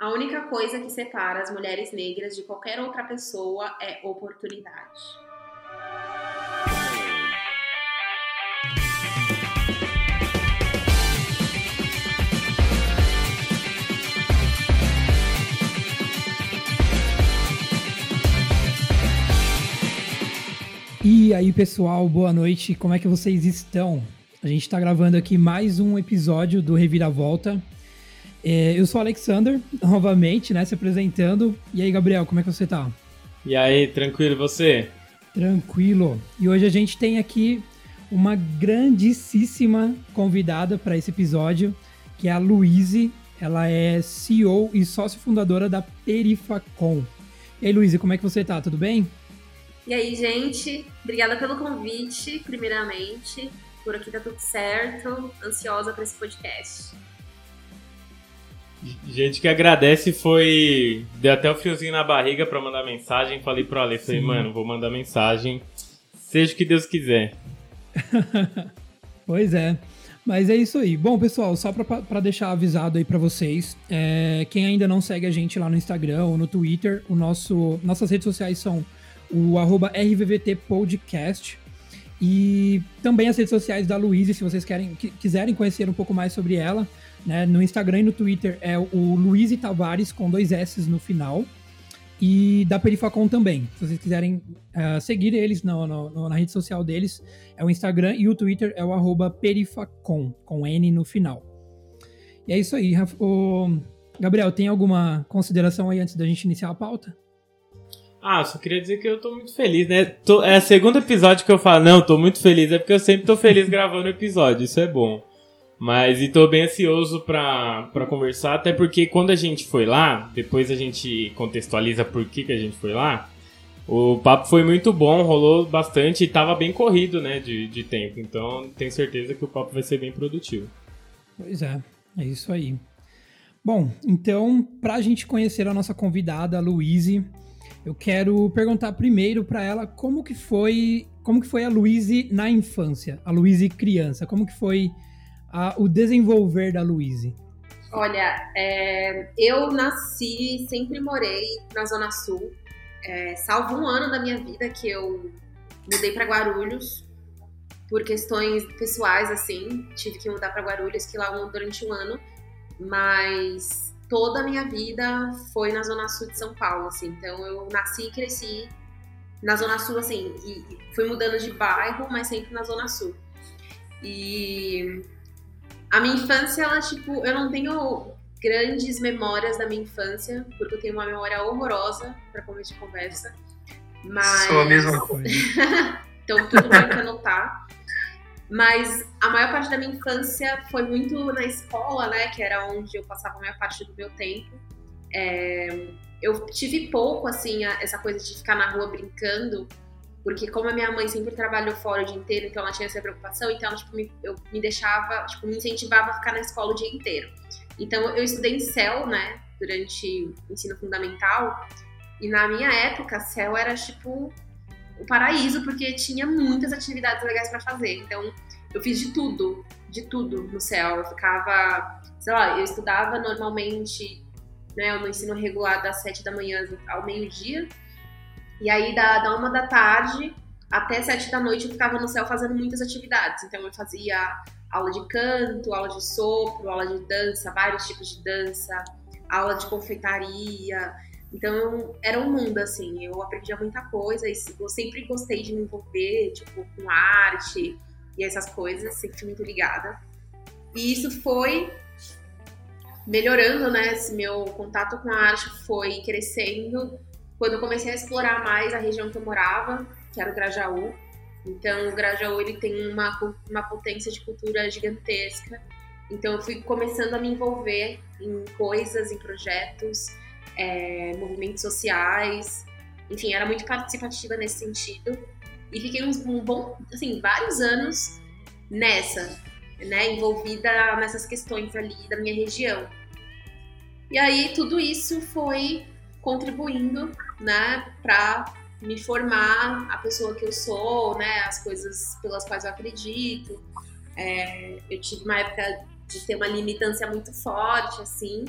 A única coisa que separa as mulheres negras de qualquer outra pessoa é oportunidade. E aí, pessoal, boa noite. Como é que vocês estão? A gente está gravando aqui mais um episódio do Reviravolta. É, eu sou o Alexander, novamente, né, se apresentando. E aí, Gabriel, como é que você tá? E aí, tranquilo, você? Tranquilo. E hoje a gente tem aqui uma grandíssima convidada para esse episódio, que é a Luíse. Ela é CEO e sócio fundadora da Perifacom. E aí, Luíse, como é que você tá? Tudo bem? E aí, gente, obrigada pelo convite, primeiramente. Por aqui tá tudo certo. Ansiosa para esse podcast. Gente que agradece foi. Deu até o fiozinho na barriga para mandar mensagem. Falei pro Ale, falei, Sim. mano, vou mandar mensagem. Seja o que Deus quiser. pois é. Mas é isso aí. Bom, pessoal, só para deixar avisado aí para vocês, é, quem ainda não segue a gente lá no Instagram ou no Twitter, o nosso, nossas redes sociais são o arroba RVVT Podcast e também as redes sociais da Luísa, se vocês querem, quiserem conhecer um pouco mais sobre ela. Né? No Instagram e no Twitter é o Luiz Tavares com dois S no final. E da Perifacom também. Se vocês quiserem uh, seguir eles no, no, na rede social deles, é o Instagram e o Twitter é o Perifacom, com N no final. E é isso aí. O... Gabriel, tem alguma consideração aí antes da gente iniciar a pauta? Ah, só queria dizer que eu tô muito feliz, né? Tô, é o segundo episódio que eu falo, não, tô muito feliz, é porque eu sempre tô feliz gravando episódio, isso é bom. Mas e tô bem ansioso pra conversar, até porque quando a gente foi lá, depois a gente contextualiza por que, que a gente foi lá, o papo foi muito bom, rolou bastante e tava bem corrido, né, de, de tempo. Então tenho certeza que o papo vai ser bem produtivo. Pois é, é isso aí. Bom, então, pra gente conhecer a nossa convidada, a Luíse, eu quero perguntar primeiro para ela como que foi, como que foi a Luíse na infância, a Luíse criança, como que foi a, o desenvolver da Luíse? Olha, é, eu nasci, sempre morei na Zona Sul, é, salvo um ano da minha vida que eu mudei para Guarulhos por questões pessoais, assim, tive que mudar para Guarulhos, que lá durante um ano, mas toda a minha vida foi na Zona Sul de São Paulo, assim. Então eu nasci e cresci na Zona Sul, assim, e fui mudando de bairro, mas sempre na Zona Sul. E a minha infância, ela, tipo, eu não tenho grandes memórias da minha infância, porque eu tenho uma memória horrorosa para começo de conversa. Mas. Sou a mesma coisa. então tudo bem que anotar. Mas a maior parte da minha infância foi muito na escola, né? Que era onde eu passava a maior parte do meu tempo. É, eu tive pouco, assim, a, essa coisa de ficar na rua brincando, porque como a minha mãe sempre trabalhou fora o dia inteiro, então ela tinha essa preocupação, então tipo, me, eu me deixava, tipo, me incentivava a ficar na escola o dia inteiro. Então eu estudei em CEL, né, durante o ensino fundamental, e na minha época, CEL era tipo o paraíso, porque tinha muitas atividades legais para fazer. Então, eu fiz de tudo, de tudo no céu. Eu ficava, sei lá, eu estudava normalmente né, no ensino regular das sete da manhã ao meio-dia. E aí, da, da uma da tarde até sete da noite, eu ficava no céu fazendo muitas atividades. Então, eu fazia aula de canto, aula de sopro, aula de dança, vários tipos de dança, aula de confeitaria. Então, era um mundo, assim, eu aprendia muita coisa, e eu sempre gostei de me envolver, tipo, com arte e essas coisas, sempre fui muito ligada. E isso foi melhorando, né, esse meu contato com a arte foi crescendo quando eu comecei a explorar mais a região que eu morava, que era o Grajaú. Então, o Grajaú, ele tem uma, uma potência de cultura gigantesca. Então, eu fui começando a me envolver em coisas, em projetos, é, movimentos sociais, enfim, era muito participativa nesse sentido. E fiquei uns, um bom, assim, vários anos nessa, né, envolvida nessas questões ali da minha região. E aí tudo isso foi contribuindo, né, para me formar a pessoa que eu sou, né, as coisas pelas quais eu acredito. É, eu tive uma época de ter uma limitância muito forte, assim,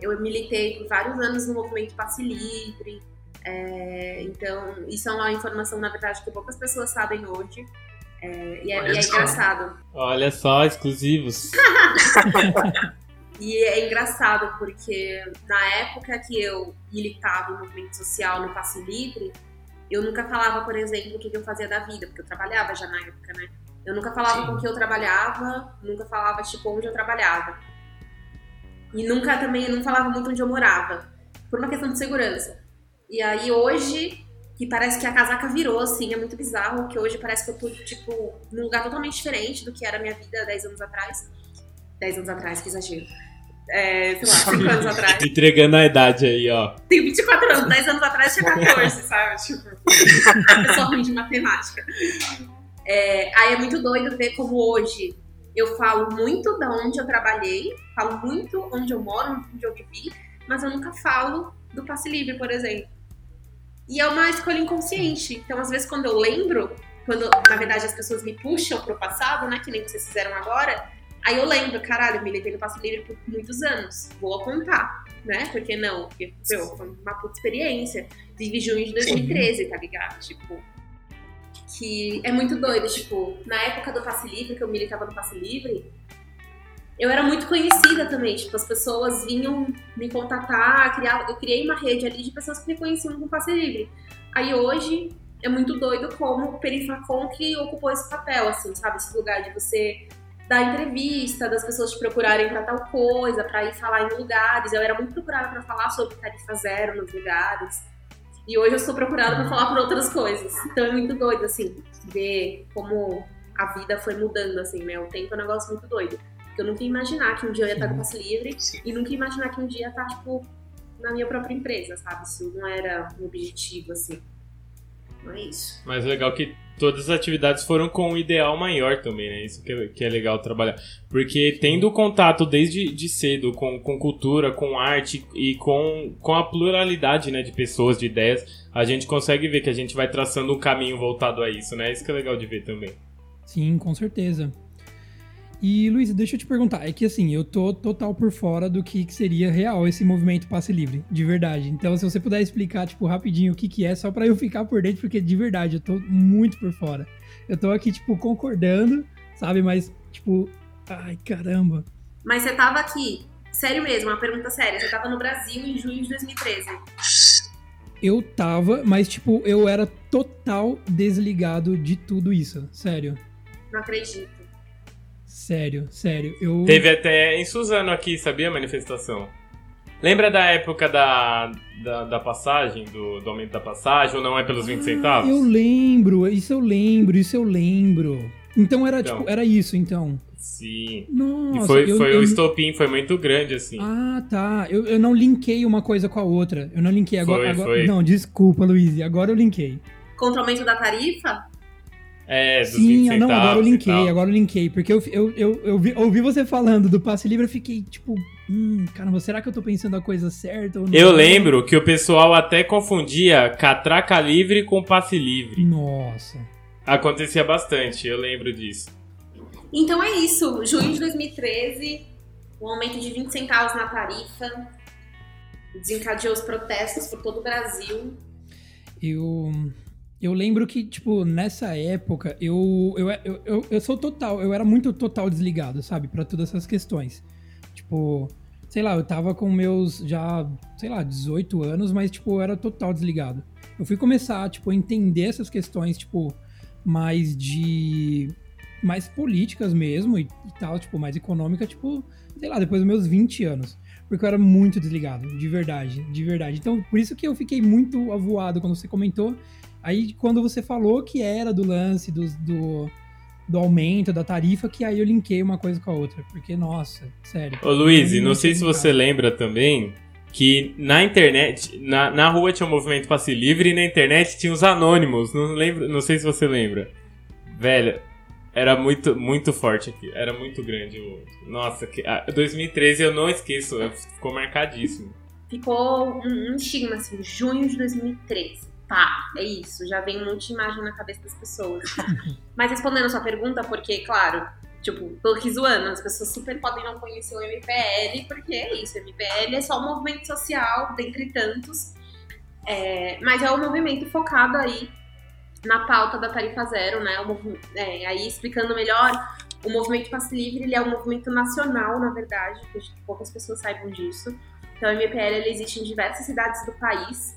Eu militei por vários anos no movimento Passe Livre. É, então, isso é uma informação, na verdade, que poucas pessoas sabem hoje. É, e, é, e é engraçado. Olha só, exclusivos. e é engraçado porque na época que eu militava no movimento social no Passe Livre, eu nunca falava, por exemplo, o que eu fazia da vida, porque eu trabalhava já na época, né? Eu nunca falava Sim. com que eu trabalhava, nunca falava, tipo, onde eu trabalhava. E nunca também, não falava muito onde eu morava, por uma questão de segurança. E aí hoje, que parece que a casaca virou, assim, é muito bizarro, que hoje parece que eu tô, tipo, num lugar totalmente diferente do que era a minha vida 10 anos atrás. 10 anos atrás, que exagero. É, sei lá, 5 anos atrás. Entregando a idade aí, ó. Tenho 24 anos, 10 anos atrás tinha 14, sabe? Tipo, pessoa ruim de matemática. É, aí é muito doido ver como hoje eu falo muito da onde eu trabalhei, falo muito onde eu moro, onde eu vivi, mas eu nunca falo do passe livre, por exemplo. E é uma escolha inconsciente. Então, às vezes, quando eu lembro, quando na verdade as pessoas me puxam pro passado, né? Que nem vocês fizeram agora, aí eu lembro, caralho, eu militei no passe livre por muitos anos. Vou contar, né? Por que não? Porque, meu, foi uma puta experiência. Vive junho de 2013, tá ligado? Tipo. Que é muito doido, tipo, na época do passe livre, que eu militava no passe livre, eu era muito conhecida também, tipo, as pessoas vinham me contatar, criar, eu criei uma rede ali de pessoas que me conheciam com passe livre. Aí hoje é muito doido como o Perifacon que ocupou esse papel, assim, sabe? Esse lugar de você dar entrevista, das pessoas te procurarem para tal coisa, para ir falar em lugares. Eu era muito procurada para falar sobre tarifa zero nos lugares. E hoje eu sou procurada para falar por outras coisas. Então é muito doido, assim, ver como a vida foi mudando, assim, né? O tempo é um negócio muito doido. Eu nunca ia imaginar que um dia eu ia estar com passe livre e nunca ia imaginar que um dia ia estar, tipo, na minha própria empresa, sabe? Isso não era um objetivo, assim. Não é isso. Mas é legal que todas as atividades foram com um ideal maior também, né? Isso que é, que é legal trabalhar. Porque tendo contato desde de cedo com, com cultura, com arte e com, com a pluralidade né, de pessoas, de ideias, a gente consegue ver que a gente vai traçando um caminho voltado a isso, né? Isso que é legal de ver também. Sim, com certeza. E, Luiz, deixa eu te perguntar, é que assim, eu tô total por fora do que, que, seria real esse movimento passe livre, de verdade. Então, se você puder explicar, tipo, rapidinho o que que é, só para eu ficar por dentro, porque de verdade, eu tô muito por fora. Eu tô aqui, tipo, concordando, sabe, mas, tipo, ai, caramba. Mas você tava aqui, sério mesmo, uma pergunta séria, você tava no Brasil em junho de 2013? Eu tava, mas, tipo, eu era total desligado de tudo isso, sério. Não acredito. Sério, sério. Eu... Teve até em Suzano aqui, sabia a manifestação? Lembra da época da, da, da passagem, do, do, aumento da passagem, ou não é pelos 20 ah, centavos? Eu lembro, isso eu lembro, isso eu lembro. Então era então, tipo, era isso então. Sim. Nossa, e foi, eu, foi eu... o estopim, foi muito grande, assim. Ah, tá. Eu, eu não linkei uma coisa com a outra. Eu não linkei agora. Foi, agora... Foi. Não, desculpa, Luiz. Agora eu linkei. Contra o aumento da tarifa? É, dos Sim, não, agora eu linkei, agora eu linkei. Porque eu, eu, eu, eu, vi, ouvi você falando do passe livre, eu fiquei tipo, hum, caramba, será que eu tô pensando a coisa certa? Eu lembro que o pessoal até confundia catraca livre com passe livre. Nossa. Acontecia bastante, eu lembro disso. Então é isso, junho de 2013, o aumento de 20 centavos na tarifa desencadeou os protestos por todo o Brasil. Eu eu lembro que, tipo, nessa época, eu, eu, eu, eu, eu sou total, eu era muito total desligado, sabe, para todas essas questões. Tipo, sei lá, eu tava com meus já, sei lá, 18 anos, mas, tipo, eu era total desligado. Eu fui começar, tipo, a entender essas questões, tipo, mais de. mais políticas mesmo e, e tal, tipo, mais econômica, tipo, sei lá, depois dos meus 20 anos. Porque eu era muito desligado, de verdade, de verdade. Então, por isso que eu fiquei muito avoado quando você comentou Aí quando você falou que era do lance do, do, do aumento da tarifa, que aí eu linkei uma coisa com a outra. Porque, nossa, sério. Ô Luiz, não sei se você lembra também que na internet, na, na rua tinha um movimento passe livre e na internet tinha os anônimos. Não, lembro, não sei se você lembra. Velho, era muito, muito forte aqui. Era muito grande. Nossa, que, 2013 eu não esqueço. Ficou marcadíssimo. Ficou um, um estigma, assim, junho de 2013 pá, é isso, já vem um monte de imagem na cabeça das pessoas. Mas respondendo a sua pergunta, porque, claro, Tipo, tô aqui zoando, as pessoas super podem não conhecer o MPL, porque é isso, o MPL é só um movimento social, dentre tantos, é, mas é um movimento focado aí na pauta da tarifa zero, né? É, aí explicando melhor, o movimento Passe Livre ele é um movimento nacional, na verdade, poucas pessoas saibam disso. Então, o MPL ele existe em diversas cidades do país.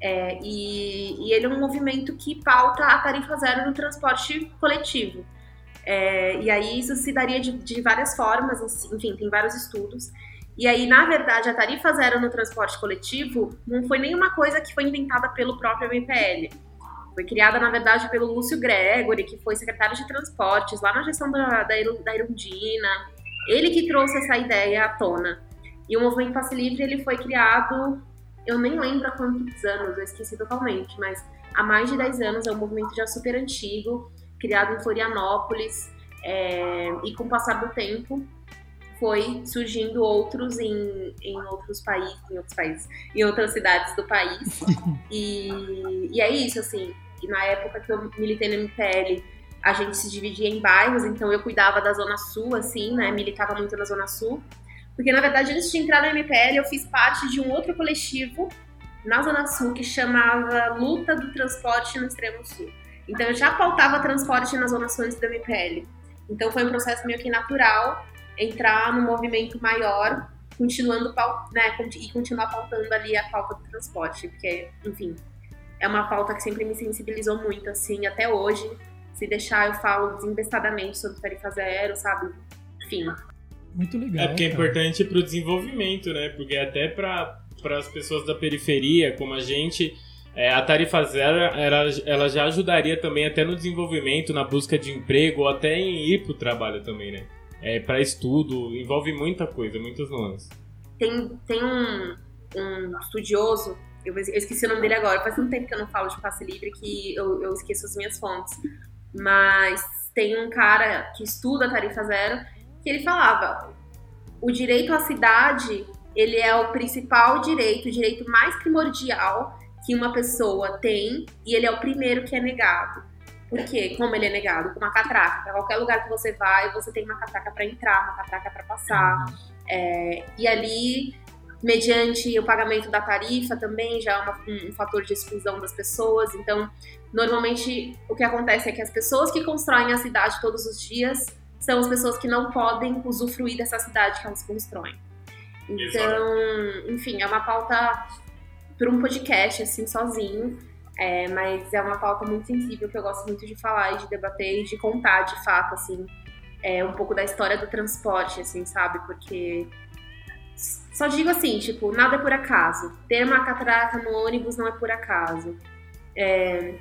É, e, e, ele é um movimento que pauta a tarifa zero no transporte coletivo. É, e aí isso se daria de, de, várias formas, enfim, tem vários estudos. E aí, na verdade, a tarifa zero no transporte coletivo não foi nenhuma coisa que foi inventada pelo próprio MPL. Foi criada, na verdade, pelo Lúcio Gregory, que foi secretário de transportes lá na gestão da, da, da Irundina. Ele que trouxe essa ideia à tona. E o movimento Passe Livre ele foi criado, eu nem lembro há quantos anos, eu esqueci totalmente, mas há mais de 10 anos, é um movimento já super antigo, criado em Florianópolis, é, e com o passar do tempo foi surgindo outros em, em outros países, em outros países, em outras cidades do país. e, e é isso, assim, na época que eu militei no MPL, a gente se dividia em bairros, então eu cuidava da Zona Sul, assim, né, militava muito na Zona Sul, porque, na verdade, antes de entrar na MPL, eu fiz parte de um outro coletivo na Zona Sul que chamava Luta do Transporte no Extremo Sul. Então, eu já pautava transporte na Zona Sul antes da MPL. Então, foi um processo meio que natural entrar no movimento maior, continuando né, e continuar pautando ali a pauta do transporte, porque, enfim, é uma pauta que sempre me sensibilizou muito, assim, até hoje. Se deixar, eu falo desembestadamente sobre tarifa zero, sabe? Enfim, muito legal. É porque cara. é importante para o desenvolvimento, né? Porque até para as pessoas da periferia, como a gente, é, a tarifa zero ela, ela já ajudaria também até no desenvolvimento, na busca de emprego, ou até em ir para o trabalho também, né? É, para estudo, envolve muita coisa, muitas nuances. Tem, tem um, um estudioso, eu, eu, esqueci o nome dele agora, faz um tempo que eu não falo de passe livre que eu, eu esqueço as minhas fontes. Mas tem um cara que estuda a tarifa zero que ele falava, o direito à cidade, ele é o principal direito, o direito mais primordial que uma pessoa tem e ele é o primeiro que é negado. Por quê? Como ele é negado? Com uma catraca. Para qualquer lugar que você vai, você tem uma catraca para entrar, uma catraca para passar. É, e ali, mediante o pagamento da tarifa, também já é uma, um, um fator de exclusão das pessoas. Então, normalmente, o que acontece é que as pessoas que constroem a cidade todos os dias são as pessoas que não podem usufruir dessa cidade que elas constroem. Então, enfim, é uma pauta para um podcast, assim, sozinho, é, mas é uma pauta muito sensível que eu gosto muito de falar e de debater e de contar, de fato, assim, é, um pouco da história do transporte, assim, sabe? Porque só digo assim, tipo, nada é por acaso. Ter uma catraca no ônibus não é por acaso. É,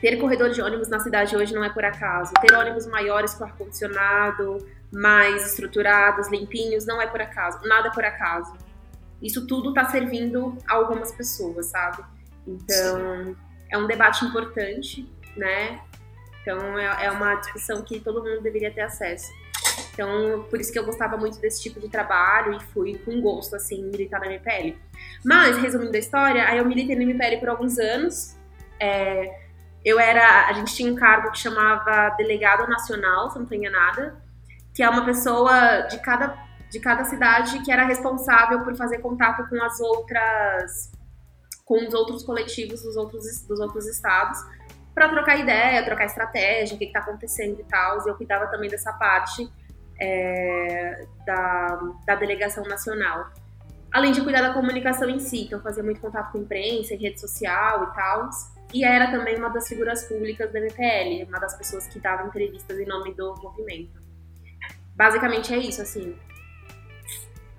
ter corredor de ônibus na cidade hoje não é por acaso. Ter ônibus maiores com ar-condicionado, mais estruturados, limpinhos, não é por acaso. Nada é por acaso. Isso tudo está servindo a algumas pessoas, sabe? Então, é um debate importante, né? Então, é, é uma discussão que todo mundo deveria ter acesso. Então, por isso que eu gostava muito desse tipo de trabalho e fui com gosto, assim, militar na MPL. Mas, resumindo a história, aí eu militei na MPL por alguns anos. É, eu era. A gente tinha um cargo que chamava delegado nacional, se não estou enganada, que é uma pessoa de cada, de cada cidade que era responsável por fazer contato com as outras. com os outros coletivos dos outros, dos outros estados, para trocar ideia, trocar estratégia, o que está acontecendo e tal. E eu cuidava também dessa parte é, da, da delegação nacional além de cuidar da comunicação em si, então fazia muito contato com imprensa, em rede social e tal. E era também uma das figuras públicas da MPL, uma das pessoas que dava entrevistas em nome do movimento. Basicamente é isso, assim.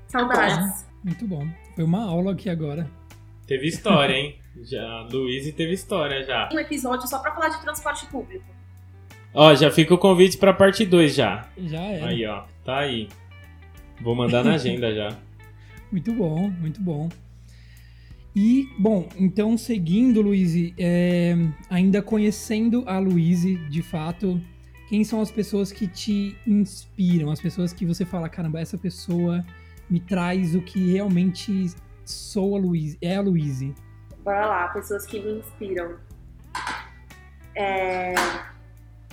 Saudades. Muito bom. Foi uma aula aqui agora. Teve história, hein? já, Luiz teve história já. Um episódio só pra falar de transporte público. Ó, já fica o convite pra parte 2 já. Já é. Aí, ó. Tá aí. Vou mandar na agenda já. Muito bom, muito bom. E, bom, então seguindo, Luiz, é, ainda conhecendo a Luiz, de fato, quem são as pessoas que te inspiram? As pessoas que você fala, caramba, essa pessoa me traz o que realmente sou a Luiz, é a Luiz. Bora lá, pessoas que me inspiram. É,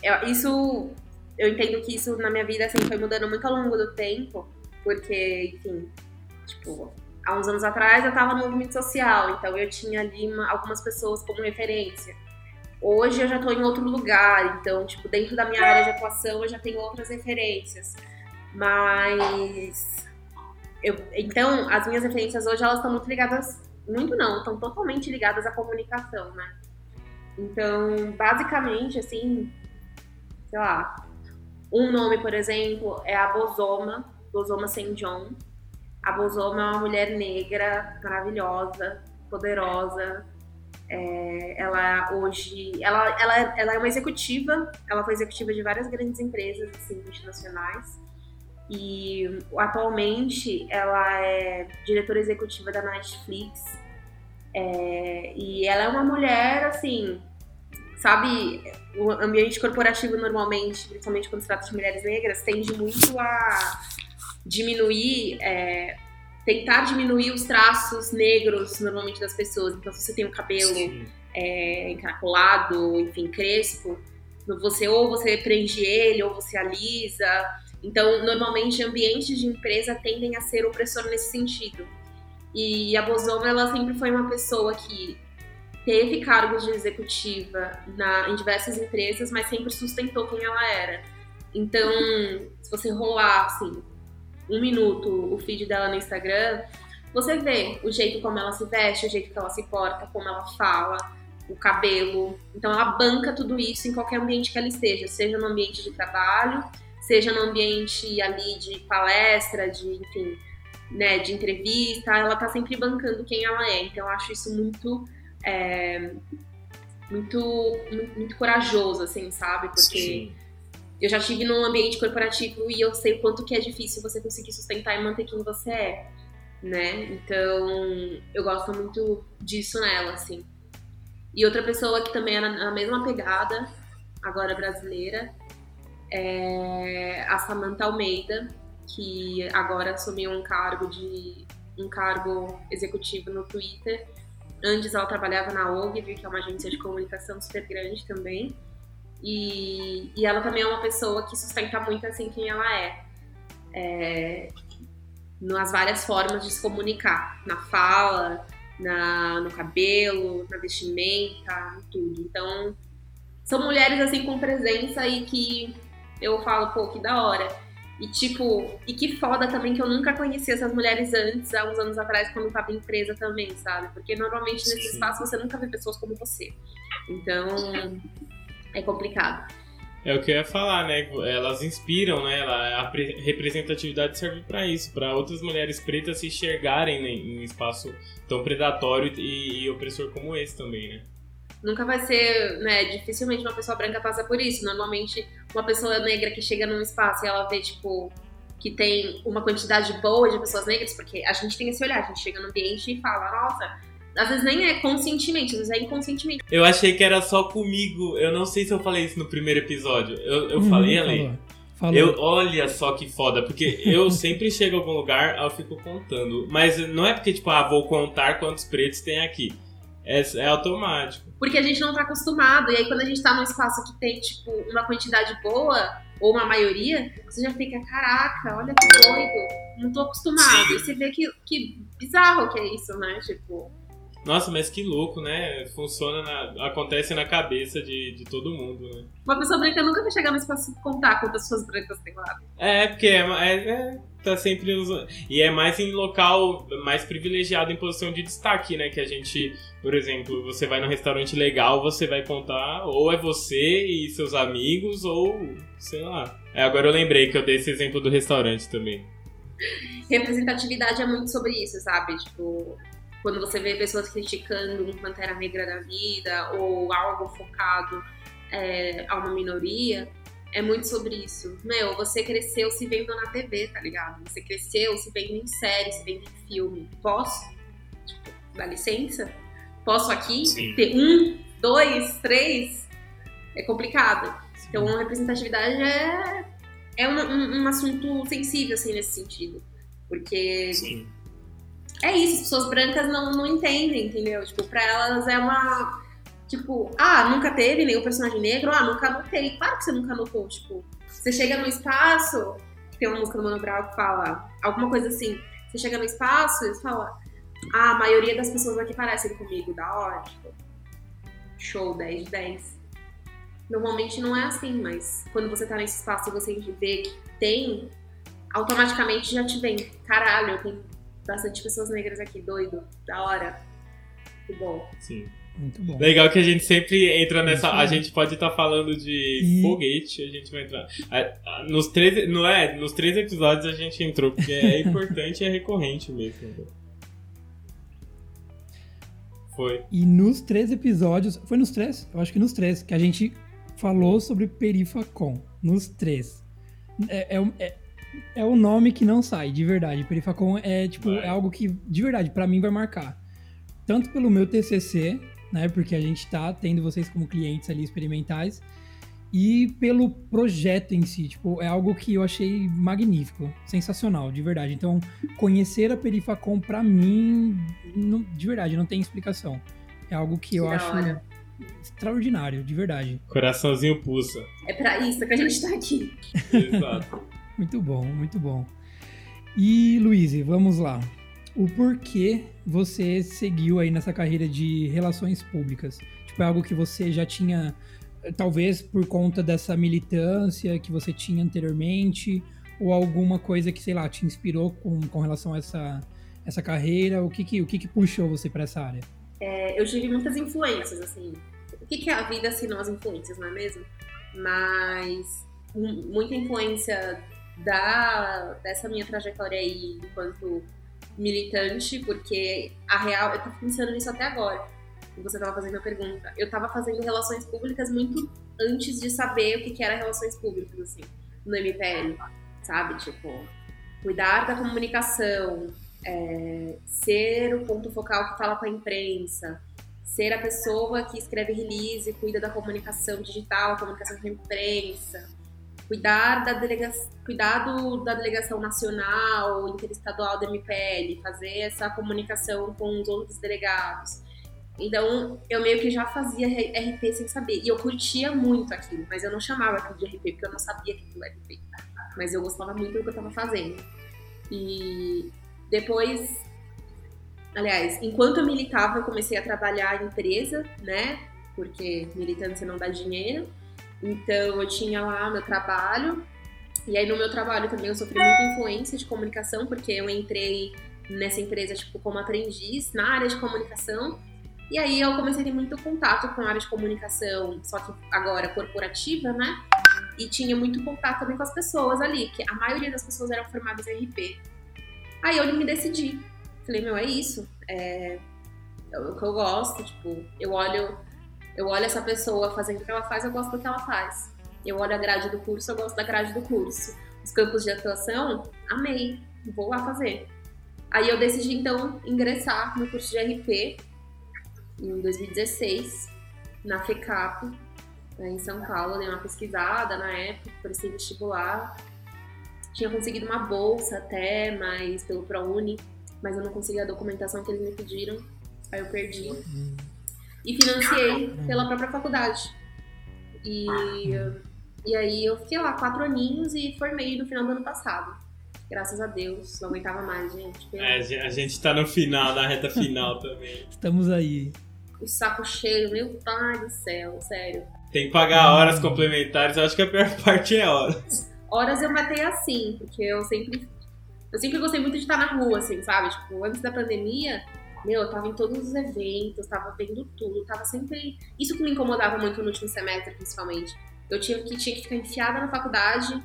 é, isso eu entendo que isso na minha vida assim, foi mudando muito ao longo do tempo, porque, enfim, tipo, há uns anos atrás eu estava no movimento social, então eu tinha ali uma, algumas pessoas como referência. Hoje eu já estou em outro lugar, então, tipo, dentro da minha área de atuação eu já tenho outras referências. Mas. Eu, então, as minhas referências hoje elas estão muito ligadas. Muito não, estão totalmente ligadas à comunicação, né? Então, basicamente, assim, sei lá, um nome, por exemplo, é a Bozoma, Bozoma St. John. A Bozoma é uma mulher negra, maravilhosa, poderosa. É, ela hoje, ela, ela, ela é uma executiva, ela foi executiva de várias grandes empresas assim, multinacionais. E atualmente ela é diretora executiva da Netflix. É, e ela é uma mulher, assim, sabe, o ambiente corporativo normalmente, principalmente quando se trata de mulheres negras, tende muito a diminuir, é, tentar diminuir os traços negros normalmente das pessoas. Então, se você tem o um cabelo é, encaracolado, enfim, crespo, você ou você prende ele ou você alisa. Então, normalmente, ambientes de empresa tendem a ser opressor nesse sentido. E a Bozoma, ela sempre foi uma pessoa que teve cargos de executiva na, em diversas empresas, mas sempre sustentou quem ela era. Então, se você rolar, assim, um minuto o feed dela no Instagram, você vê o jeito como ela se veste, o jeito que ela se porta, como ela fala, o cabelo. Então, ela banca tudo isso em qualquer ambiente que ela esteja, seja no ambiente de trabalho, seja no ambiente ali de palestra, de, enfim, né, de entrevista, ela tá sempre bancando quem ela é. Então, eu acho isso muito é, muito, muito, corajoso, assim, sabe? Porque Sim. Eu já estive num ambiente corporativo e eu sei o quanto que é difícil você conseguir sustentar e manter quem você é, né? Então, eu gosto muito disso nela, assim. E outra pessoa que também é na mesma pegada, agora brasileira, é a Samantha Almeida, que agora assumiu um cargo de um cargo executivo no Twitter Antes ela trabalhava na Ogilvy, que é uma agência de comunicação super grande também. E, e ela também é uma pessoa que sustenta muito assim quem ela é. é nas várias formas de se comunicar, na fala, na, no cabelo, na vestimenta, em tudo. Então, são mulheres assim com presença e que eu falo, pô, que da hora. E tipo, e que foda também que eu nunca conheci essas mulheres antes, há uns anos atrás, quando eu tava em empresa também, sabe? Porque normalmente nesse Sim. espaço você nunca vê pessoas como você. Então, é complicado. É o que eu ia falar, né? Elas inspiram, né? A representatividade serve para isso, para outras mulheres pretas se enxergarem né, em um espaço tão predatório e, opressor como esse também, né? nunca vai ser, né, dificilmente uma pessoa branca passa por isso. Normalmente, uma pessoa negra que chega num espaço e ela vê, tipo, que tem uma quantidade boa de pessoas negras, porque a gente tem esse olhar, a gente chega no ambiente e fala, nossa, às vezes nem é conscientemente, às vezes é inconscientemente. Eu achei que era só comigo. Eu não sei se eu falei isso no primeiro episódio. Eu, eu hum, falei, Ale? Falou. Eu, olha só que foda, porque eu sempre chego a algum lugar, eu fico contando. Mas não é porque, tipo, ah, vou contar quantos pretos tem aqui. É, é automático. Porque a gente não tá acostumado. E aí, quando a gente tá num espaço que tem, tipo, uma quantidade boa, ou uma maioria, você já fica, caraca, olha que doido. Não tô acostumado. Sim. E você vê que, que bizarro que é isso, né? Tipo. Nossa, mas que louco, né? Funciona, na, acontece na cabeça de, de todo mundo, né? Uma pessoa branca nunca vai chegar no espaço contar quantas pessoas brancas tem lá. É, porque é, é, é tá sempre usando. E é mais em local mais privilegiado em posição de destaque, né? Que a gente, por exemplo, você vai num restaurante legal, você vai contar, ou é você e seus amigos, ou sei lá. É, agora eu lembrei que eu dei esse exemplo do restaurante também. Representatividade é muito sobre isso, sabe? Tipo, quando você vê pessoas criticando um Pantera Negra da vida ou algo focado é, a uma minoria é muito sobre isso. Meu, você cresceu se vendo na TV, tá ligado? Você cresceu se vendo em série, se vendo em filme. Posso? Tipo, dá licença? Posso aqui Sim. ter um, dois, três? É complicado. Sim. Então, representatividade é, é um, um, um, assunto sensível, assim, nesse sentido. Porque Sim. É isso, as pessoas brancas não, não entendem, entendeu? Tipo, pra elas é uma Tipo, ah, nunca teve nenhum personagem negro? Ah, nunca notei. Claro que você nunca notou, tipo, Você chega no espaço, tem uma música do Mano Brown que fala alguma coisa assim. Você chega no espaço e fala, ah, a maioria das pessoas aqui parecem comigo, da hora. Tipo, show, 10 de 10. Normalmente não é assim, mas quando você tá nesse espaço e você vê que tem, automaticamente já te vem. Caralho, tem bastante pessoas negras aqui, doido, da hora. Que bom. Sim. Muito bom. Legal que a gente sempre entra nessa. A aí. gente pode estar falando de E- foguete, a gente vai entrar. Nos três, não é? Nos três episódios a gente entrou, porque é importante e é recorrente mesmo. né? Foi. E nos três episódios. Foi nos três? Eu acho que nos três, que a gente falou sobre Perifacom. Nos três. É, é, o- é, é o nome que não sai, de verdade. Perifacom é tipo, Vai. é algo que, de verdade, pra mim vai marcar. Tanto pelo meu TCC, né? Porque a gente tá tendo vocês como clientes ali experimentais. E pelo projeto em si, tipo, é algo que eu achei magnífico, sensacional, de verdade. Então, conhecer a Perifacom pra mim, não- de verdade, não tem explicação. É algo que eu Que da acho hora. extraordinário, de verdade. Coraçãozinho pulsa. É pra isso que a gente tá aqui. Exato. Muito bom, muito bom. E, Luiz, vamos lá. O porquê você seguiu aí nessa carreira de relações públicas? Tipo, é algo que você já tinha, talvez por conta dessa militância que você tinha anteriormente, ou alguma coisa que, sei lá, te inspirou com, com relação a essa, essa carreira? O que que, o que, que puxou você para essa área? É, eu tive muitas influências, assim. O que, que é a vida se não as influências, não é mesmo? Mas mu- muita influência da, dessa minha trajetória aí enquanto militante, porque a real, eu tava pensando nisso até agora, que você tava fazendo a pergunta. Eu tava fazendo relações públicas muito antes de saber o que, que era relações públicas, assim, no MPL, sabe? Tipo, cuidar da comunicação, é, ser o ponto focal que fala com a imprensa, ser a pessoa que escreve release, cuida da comunicação digital, comunicação com a imprensa, cuidar da, delega cuidar do- da delegação nacional, interestadual da MPL, fazer essa comunicação com os outros delegados. Então, eu meio que já fazia RP sem saber. E eu curtia muito aquilo, mas eu não chamava aquilo de RP, porque eu não sabia que aquilo era RP. Mas eu gostava muito do que eu tava fazendo. E depois, aliás, enquanto eu militava, eu comecei a trabalhar em empresa, né? Porque militância não dá dinheiro. Então eu tinha lá meu trabalho. E aí no meu trabalho também eu sofri muita influência de comunicação, porque eu entrei nessa empresa tipo como aprendiz na área de comunicação. E aí eu comecei a ter muito contato com a área de comunicação, só que agora corporativa, né? E tinha muito contato também com as pessoas ali, que a maioria das pessoas eram formadas em RP. Aí eu me decidi. Falei, meu, é isso. É, é o que eu gosto, tipo, eu olho, eu olho essa pessoa fazendo o que ela faz, eu gosto do que ela faz. Eu olho a grade do curso, eu gosto da grade do curso. Os campos de atuação, amei, vou lá fazer. Aí eu decidi então ingressar no curso de RP em 2016, na FECAP, né, em São Paulo. Dei uma pesquisada na época, prestei vestibular. Tinha conseguido uma bolsa até, mas pelo ProUni, mas eu não consegui a documentação que eles me pediram, aí eu perdi. E financiei pela própria faculdade. E, e aí eu fiquei lá quatro aninhos e formei no final do ano passado. Graças a Deus, não aguentava mais, gente. É, a gente tá no final, na reta final também. Estamos aí. O saco cheio, meu pai do céu, sério. Tem que pagar horas complementares, eu acho que a pior parte é horas. Horas eu matei assim, porque eu sempre. Eu sempre gostei muito de estar na rua, assim, sabe? Tipo, antes da pandemia, meu, eu tava em todos os eventos, tava vendo tudo, tava sempre. Isso que me incomodava muito no último semestre, principalmente. Eu tinha que, tinha que ficar enfiada na faculdade,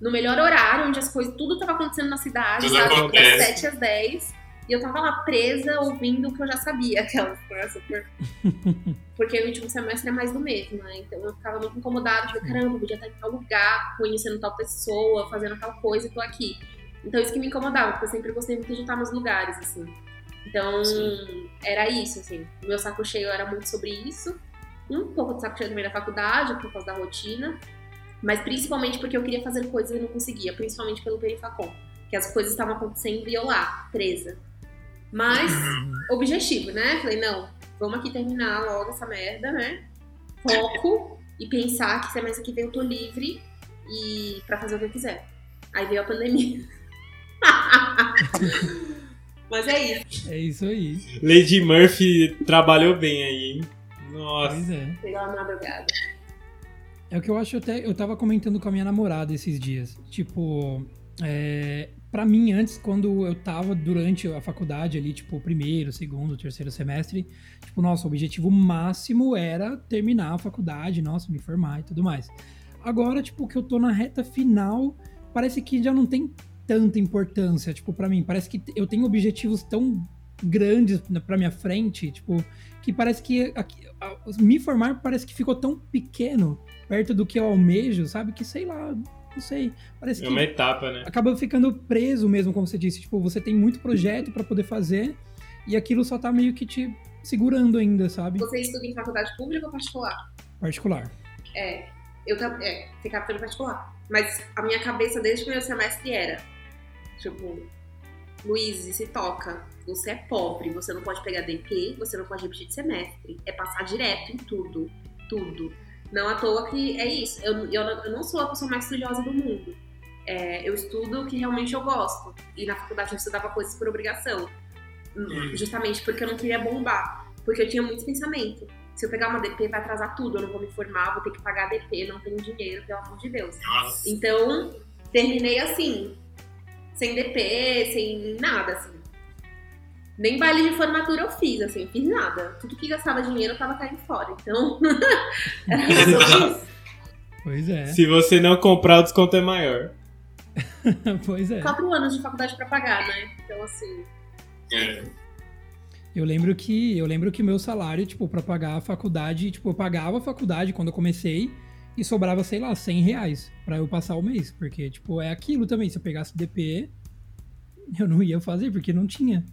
no melhor horário, onde as coisas, tudo tava acontecendo na cidade, Tudo sabe? acontece. Das 7 às 10. E eu tava lá presa, ouvindo o que eu já sabia, aquela né, super. Porque o último semestre é mais do mesmo, né? Então eu ficava muito incomodada, falei, caramba, eu podia estar em tal lugar, conhecendo tal pessoa, fazendo tal coisa e tô aqui. Então isso que me incomodava, porque eu sempre gostei muito de estar nos lugares, assim. Então, Sim. era isso, assim. O meu saco cheio era muito sobre isso. Um pouco de saco cheio também da faculdade, por causa da rotina. Mas principalmente porque eu queria fazer coisas e não conseguia, principalmente pelo Perifacom. Que as coisas estavam acontecendo e eu lá, presa. Mas, objetivo, né? Falei, não, vamos aqui terminar logo essa merda, né? Foco e pensar que semestre que vem eu tô livre e para fazer o que eu quiser. Aí veio a pandemia. Mas é isso. É isso aí. Lady Murphy trabalhou bem aí, hein? Nossa. Pois é. Pegou a madrugada. É o que eu acho até. Eu tava comentando com a minha namorada esses dias. Tipo, é, para mim, antes, quando eu tava durante a faculdade ali, tipo, primeiro, segundo, terceiro semestre, tipo, nosso objetivo máximo era terminar a faculdade, nossa, me formar e tudo mais. Agora, tipo, que eu tô na reta final, parece que já não tem tanta importância, tipo, para mim. Parece que eu tenho objetivos tão grandes pra minha frente, tipo, que parece que aqui, a, me formar parece que ficou tão pequeno perto do que eu almejo, sabe? Que sei lá, não sei. Parece É que uma etapa, né? acaba ficando preso mesmo, como você disse. Tipo, você tem muito projeto pra poder fazer e aquilo só tá meio que te segurando ainda, sabe? Você estuda em faculdade pública ou particular? Particular. É. Eu também. É, ficar pelo particular. Mas a minha cabeça desde o primeiro semestre era: tipo, Luiz, se toca. Você é pobre, você não pode pegar DP, você não pode repetir de semestre. É passar direto em tudo. Tudo. Não à toa que é isso. Eu, eu, eu não sou a pessoa mais estudiosa do mundo. É, eu estudo o que realmente eu gosto. E na faculdade eu estudava coisas por obrigação. Justamente porque eu não queria bombar. Porque eu tinha muito pensamento. Se eu pegar uma DP, vai atrasar tudo. Eu não vou me formar, vou ter que pagar DP, não tenho dinheiro, pelo amor de Deus. Nossa. Então, terminei assim, sem DP, sem nada, assim. Nem baile de formatura eu fiz, assim, fiz nada. Tudo que gastava dinheiro eu tava caindo fora. Então, era sobre isso. Pois é. Se você não comprar, o desconto é maior. pois é. Quatro anos de faculdade pra pagar, né? Então, assim, É. Eu lembro que eu lembro que meu salário, tipo, pra pagar a faculdade, tipo, eu pagava a faculdade quando eu comecei e sobrava, sei lá, 100 reais pra eu passar o mês. Porque, tipo, é aquilo também. Se eu pegasse DP, eu não ia fazer, porque não tinha.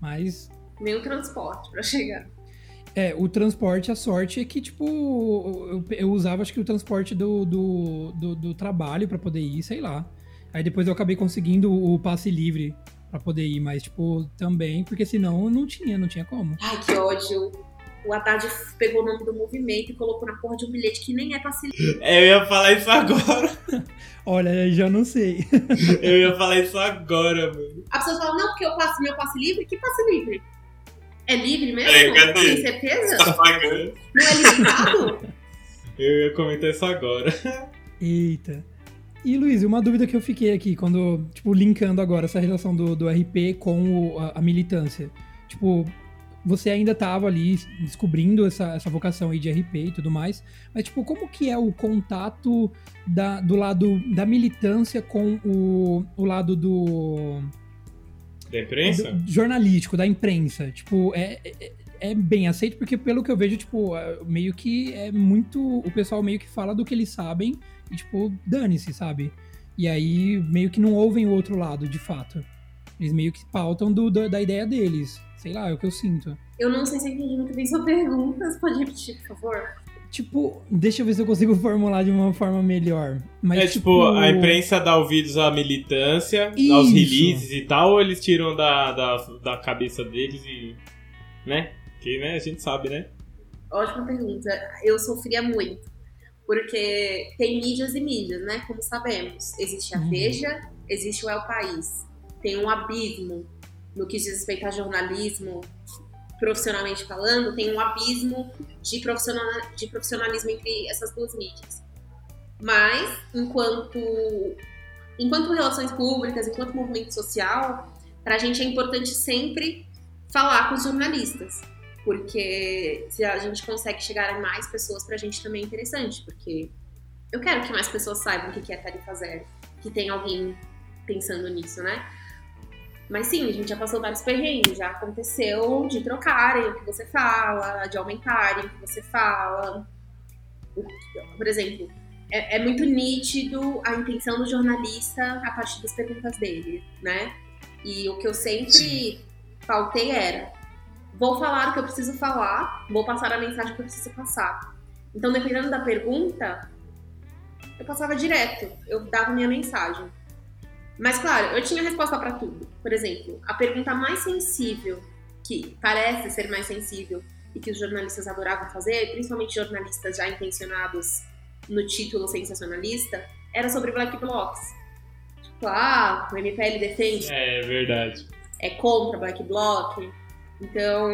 Mas nem o transporte pra chegar. É, o transporte, a sorte é que, tipo, eu, eu usava acho que o transporte do, do, do, do trabalho pra poder ir, sei lá. Aí depois eu acabei conseguindo o passe livre pra poder ir, mas, tipo, também, porque senão não tinha, não tinha como. Ai, que ódio. O Haddad pegou o nome do movimento e colocou na porra de um bilhete que nem é passe livre. É, eu ia falar isso agora. Olha, já não sei. Eu ia falar isso agora, mano. A pessoa fala, não, porque eu passo meu passe livre. Que passe livre? É livre mesmo? É, cadê? Tem certeza? Tá pagando. Não é limitado? Eu ia comentar isso agora. Eita. E, Luiz, uma dúvida que eu fiquei aqui, quando, tipo, linkando agora essa relação do, do RP com o- a, a militância. Tipo, você ainda tava ali descobrindo essa, essa vocação aí de RP e tudo mais, mas, tipo, como que é o contato da, do lado da militância com o, o lado do, Da imprensa? do- jornalístico, da imprensa? Tipo, é, é, é bem aceito, porque pelo que eu vejo, tipo, é, meio que é muito. O pessoal meio que fala do que eles sabem e, tipo, dane-se, sabe? E aí meio que não ouvem o outro lado, de fato. Eles meio que pautam do, da, da ideia deles. Sei lá, é o que eu sinto. Eu não sei se eu entendi muito bem sua pergunta. Você pode repetir, por favor? Tipo, deixa eu ver se eu consigo formular de uma forma melhor. Mas, é tipo, a imprensa dá ouvidos à militância, aos Isso. releases e tal, ou eles tiram da, da, da cabeça deles e. né? Que né, a gente sabe, né? Ótima pergunta. Eu sofria muito. Porque tem mídias e mídias, né? Como sabemos. Existe a Uhum. Veja, existe o El País. Tem um abismo no que diz respeito a jornalismo, profissionalmente falando, tem um abismo de, profissional, de profissionalismo entre essas duas mídias. Mas, enquanto, enquanto relações públicas, enquanto movimento social, pra gente é importante sempre falar com os jornalistas porque se a gente consegue chegar a mais pessoas, pra gente também é interessante, porque eu quero que mais pessoas saibam o que é tarifa zero, que tem alguém pensando nisso, né? Mas sim, a gente já passou vários perrengues, já aconteceu de trocarem o que você fala, de aumentarem o que você fala. Por exemplo, é, é muito nítido a intenção do jornalista a partir das perguntas dele, né? E o que eu sempre pautei era vou falar o que eu preciso falar, vou passar a mensagem que eu preciso passar. Então, dependendo da pergunta, eu passava direto, eu dava minha mensagem. Mas, claro, eu tinha resposta para tudo. Por exemplo, a pergunta mais sensível, que parece ser mais sensível e que os jornalistas adoravam fazer, principalmente jornalistas já intencionados no título sensacionalista, era sobre black blocs. Tipo, ah, o MPL defende. É, verdade. É contra black bloc. Então,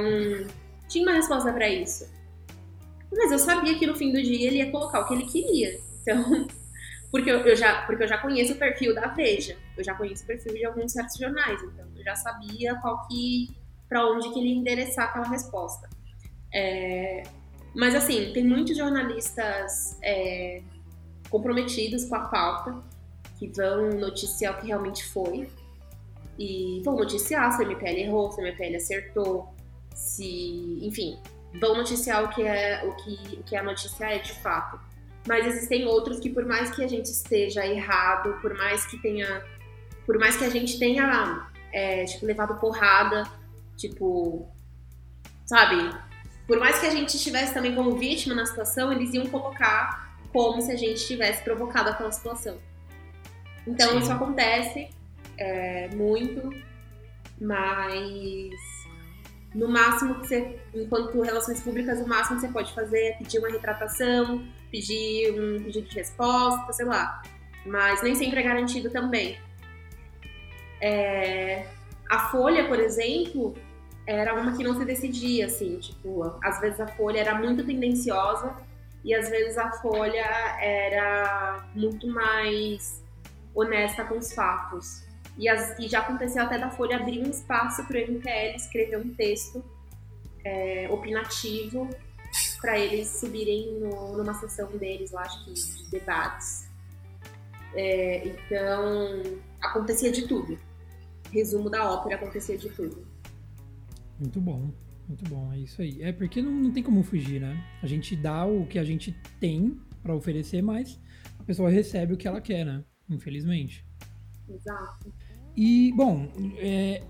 tinha uma resposta para isso. Mas eu sabia que no fim do dia ele ia colocar o que ele queria. Então, porque eu, eu, já, porque eu já conheço o perfil da Veja, eu já conheço o perfil de alguns certos jornais, então eu já sabia qual que, para onde que ele endereçar aquela resposta. É, mas assim, tem muitos jornalistas é, comprometidos com a pauta que vão noticiar o que realmente foi e vão noticiar se o MPL errou, se o MPL acertou, se, enfim, vão noticiar o que é o que, o que a notícia é de fato. Mas existem outros que por mais que a gente esteja errado, por mais que tenha, por mais que a gente tenha é, tipo levado porrada, tipo, sabe? Por mais que a gente estivesse também como vítima na situação, eles iam colocar como se a gente tivesse provocado aquela situação. Então Sim. isso acontece é, muito, mas no máximo que você, enquanto relações públicas, o máximo que você pode fazer é pedir uma retratação, pedir um pedido de resposta, sei lá. Mas nem sempre é garantido também. É, a folha, por exemplo, era uma que não se decidia, assim, tipo, às vezes a folha era muito tendenciosa e às vezes a folha era muito mais honesta com os fatos. E, as, e já aconteceu até da Folha abrir um espaço para o MPL escrever um texto é, opinativo para eles subirem no, numa sessão deles, lá, acho que de debates. É, então, acontecia de tudo. Resumo da ópera, acontecia de tudo. Muito bom, muito bom, é isso aí. É porque não, não tem como fugir, né? A gente dá o que a gente tem para oferecer, mas a pessoa recebe o que ela quer, né? Infelizmente. Exato. E, bom, é,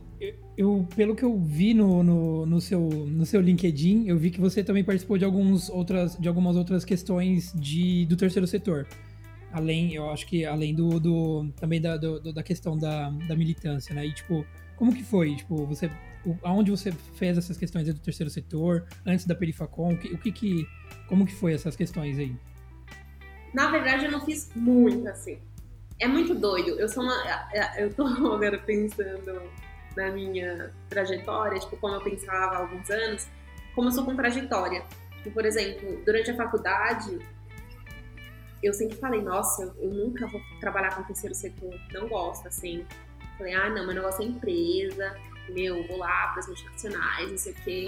eu, pelo que eu vi no, no, no, seu, no seu LinkedIn, eu vi que você também participou de, alguns outras, de algumas outras questões de, do terceiro setor. Além, eu acho que além do, do também da, do, da questão da, da militância, né? E, tipo, como que foi? Tipo, você, aonde você fez essas questões do terceiro setor, antes da Perifacom? O que, o que que, como que foi essas questões aí? Na verdade, eu não fiz muito, assim é muito doido. Eu sou uma. Eu tô agora pensando na minha trajetória, tipo, como eu pensava há alguns anos, como sou com trajetória. Tipo, por exemplo, durante a faculdade, eu sempre falei, nossa, eu, eu nunca vou trabalhar com terceiro setor, não gosto, assim. Falei, ah, não, meu negócio é empresa, meu, vou lá para as multinacionais, não sei o quê.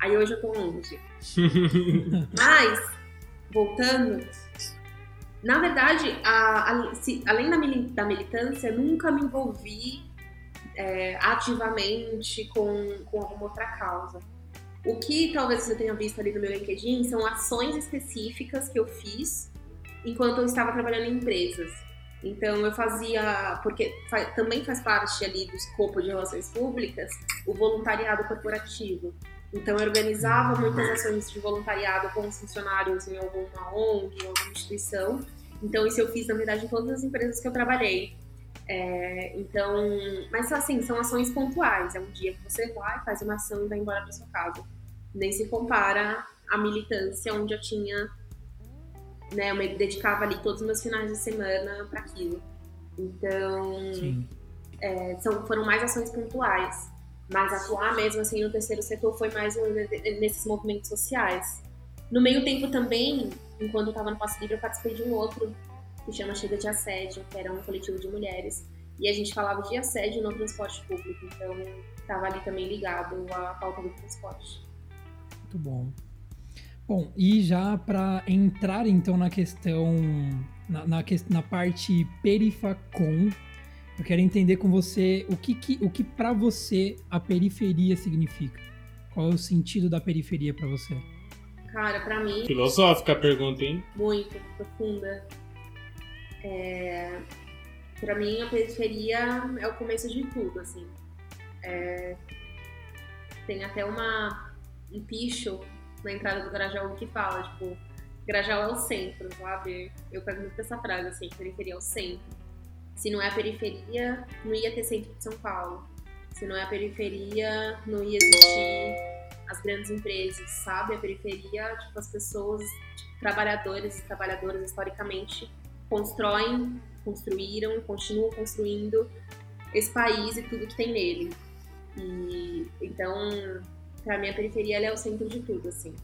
Aí hoje eu tô longe. Mas, voltando, na verdade, a, a, se, além da, da, militância, nunca me envolvi é, ativamente com, com alguma outra causa. O que talvez você tenha visto ali no meu LinkedIn são ações específicas que eu fiz enquanto eu estava trabalhando em empresas. Então eu fazia, porque fa, também faz parte ali do escopo de relações públicas, o voluntariado corporativo. Então eu organizava muitas ações de voluntariado com os funcionários em alguma ONG, em alguma instituição. Então isso eu fiz, na verdade, em todas as empresas que eu trabalhei. É, então, mas assim, são ações pontuais. É um dia que você vai, faz uma ação e vai embora para sua casa. Nem se compara à militância, onde eu tinha, né, eu me dedicava ali todos os meus finais de semana para aquilo. Então, é, são, foram mais ações pontuais. Mas atuar mesmo assim no terceiro setor foi mais nesses movimentos sociais. No meio tempo também, enquanto eu estava no Passo Livre, eu participei de um outro que chama Chega de Assédio, que era um coletivo de mulheres. E a gente falava de assédio no transporte público, então estava ali também ligado à pauta do transporte. Muito bom. Bom, e já para entrar então na questão, na, na, na parte perifacom, eu quero entender com você o que, que o que para você a periferia significa. Qual é o sentido da periferia para você? Cara, pra mim. Filosófica a pergunta, hein? Muito profunda. É... Pra mim, a periferia é o começo de tudo, assim. É... Tem até uma... um picho na entrada do Grajaú que fala, tipo, Grajaú é o centro, sabe? Eu pego muito essa frase, assim, periferia é o centro se não é a periferia, não ia ter centro de São Paulo. Se não é a periferia, não ia existir as grandes empresas, sabe? A periferia, tipo, as pessoas, tipo, trabalhadores e trabalhadoras, historicamente, constroem, construíram, continuam construindo esse país e tudo que tem nele. E então, para mim a periferia é o centro de tudo, assim.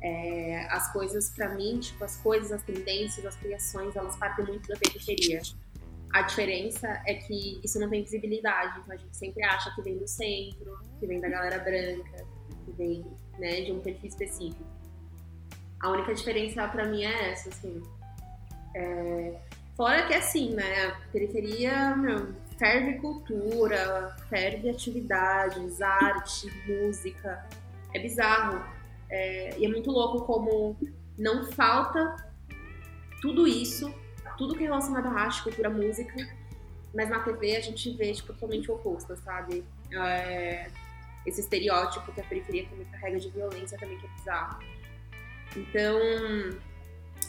É, as coisas, para mim, tipo, as coisas, as tendências, as criações, elas partem muito da periferia. A diferença é que isso não tem visibilidade, então a gente sempre acha que vem do centro, que vem da galera branca, que vem né, de um perfil específico. A única diferença para mim é essa, assim. É... Fora que, assim, né, a periferia, meu, ferve cultura, ferve atividades, arte, música. É bizarro. É... E é muito louco como não falta tudo isso tudo que é relacionado à arte, cultura, música, mas na TV a gente vê, tipo, totalmente oposto, sabe? É, esse estereótipo que a periferia também carrega de violência também que é bizarro. Então,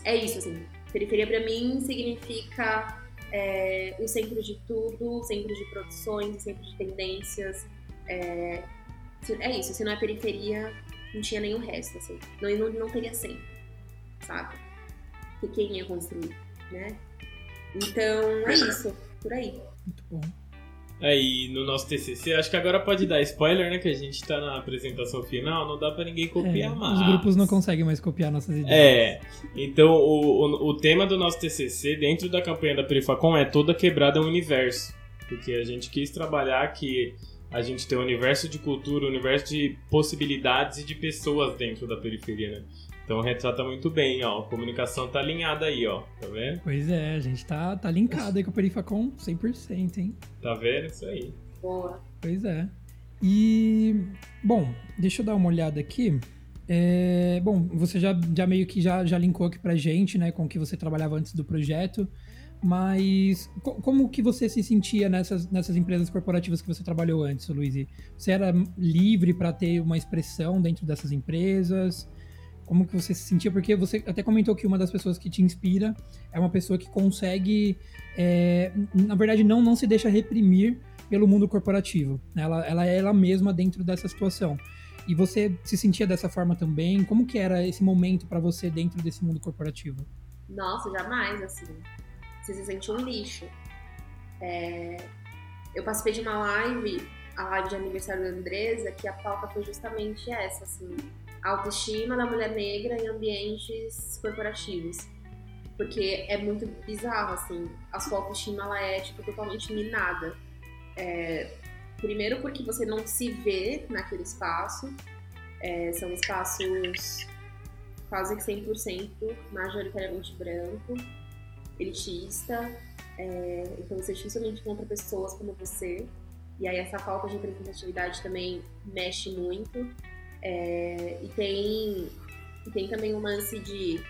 é isso, assim. Periferia para mim significa é, o centro de tudo, centro de produções, centro de tendências. É, é isso, se não é periferia, não tinha nenhum resto, assim. Não, não, não teria centro, sabe? Porque quem ia construir? né? Então é isso, por aí. Muito bom. Aí é, no nosso TCC, acho que agora pode dar spoiler, né? Que a gente tá na apresentação final, não dá para ninguém copiar é, mais. Os grupos não conseguem mais copiar nossas ideias. É, então o, o, o tema do nosso TCC dentro da campanha da Perifacom é toda quebrada é um universo. Porque a gente quis trabalhar que a gente tem um universo de cultura, um universo de possibilidades e de pessoas dentro da periferia, né? Então retrata muito bem, ó. A comunicação tá alinhada aí, ó. Tá vendo? Pois é, a gente tá, tá linkado aí com a Perifacom 100%, hein? Tá vendo? Isso aí. Boa. Pois é. E, bom, deixa eu dar uma olhada aqui. É, bom, você já, já meio que já, já linkou aqui pra gente, né, com o que você trabalhava antes do projeto, mas co como que você se sentia nessas, nessas empresas corporativas que você trabalhou antes, Luiz? Você era livre para ter uma expressão dentro dessas empresas? Como que você se sentia, porque você até comentou que uma das pessoas que te inspira é uma pessoa que consegue, é, na verdade, não, não se deixa reprimir pelo mundo corporativo. Né? Ela, ela é ela mesma dentro dessa situação. E você se sentia dessa forma também? Como que era esse momento para você dentro desse mundo corporativo? Nossa, jamais, assim. Você se sentia um lixo. É... Eu participei de uma live, a live de aniversário da Andresa, que a pauta foi justamente essa, assim autoestima da mulher negra em ambientes corporativos. Porque é muito bizarro, assim, a sua autoestima ela é tipo, totalmente minada. É, primeiro porque você não se vê naquele espaço, é, são espaços quase que 100% majoritariamente branco, elitista, é, então você dificilmente encontra pessoas como você, e aí essa falta de representatividade também mexe muito. É, e tem, tem também um lance de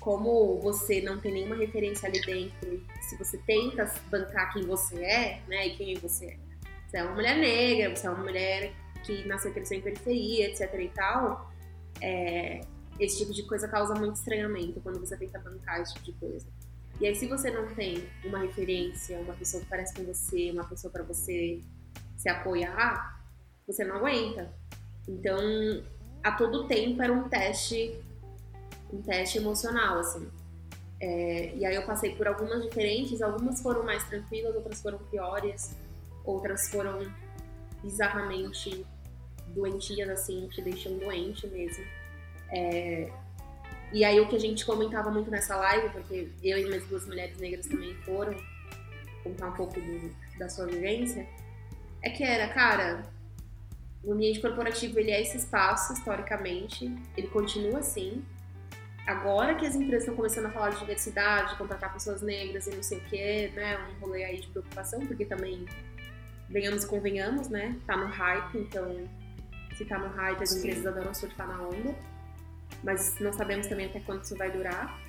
como você não tem nenhuma referência ali dentro, se você tenta bancar quem você é, né, e quem você é. Você é uma mulher negra, você é uma mulher que nasceu e cresceu em periferia, etc e tal, é, esse tipo de coisa causa muito estranhamento quando você tenta bancar esse tipo de coisa. E aí, se você não tem uma referência, uma pessoa que parece com você, uma pessoa para você se apoiar, você não aguenta. Então, a todo tempo era um teste, um teste emocional, assim. É, e aí eu passei por algumas diferentes, algumas foram mais tranquilas, outras foram piores, outras foram bizarramente doentias, assim, te deixando doente mesmo. É, e aí o que a gente comentava muito nessa live, porque eu e minhas duas mulheres negras também foram contar um pouco do, da sua vivência, é que era, cara, o ambiente corporativo ele é esse espaço, historicamente, ele continua assim. Agora que as empresas estão começando a falar de diversidade, de contratar pessoas negras e não sei o quê, né? Um rolê aí de preocupação, porque também, venhamos e convenhamos, né? Tá no hype, então, se tá no hype, as Sim. empresas adoram surfar na onda. Mas não sabemos também até quanto isso vai durar.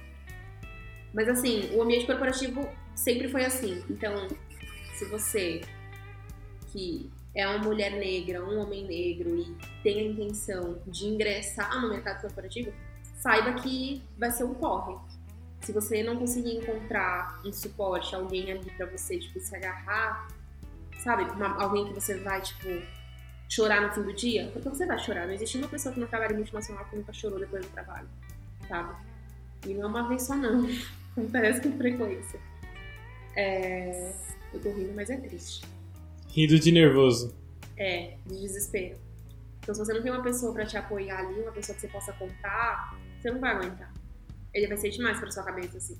Mas assim, o ambiente corporativo sempre foi assim. Então, se você que é uma mulher negra, um homem negro e tem a intenção de ingressar no mercado corporativo, saiba que vai ser um corre. Se você não conseguir encontrar um suporte, alguém ali para você, tipo, se agarrar, sabe? Uma, alguém que você vai, tipo, chorar no fim do dia, porque você vai chorar. Não existe uma pessoa que não trabalha em multinacional que nunca chorou depois do trabalho, sabe? E não é uma vez só, não. Acontece com frequência. É... Eu tô rindo, mas é triste. Rindo de nervoso. É, de desespero. Então, se você não tem uma pessoa para te apoiar ali, uma pessoa que você possa contar, você não vai aguentar. Ele vai ser demais para sua cabeça, assim.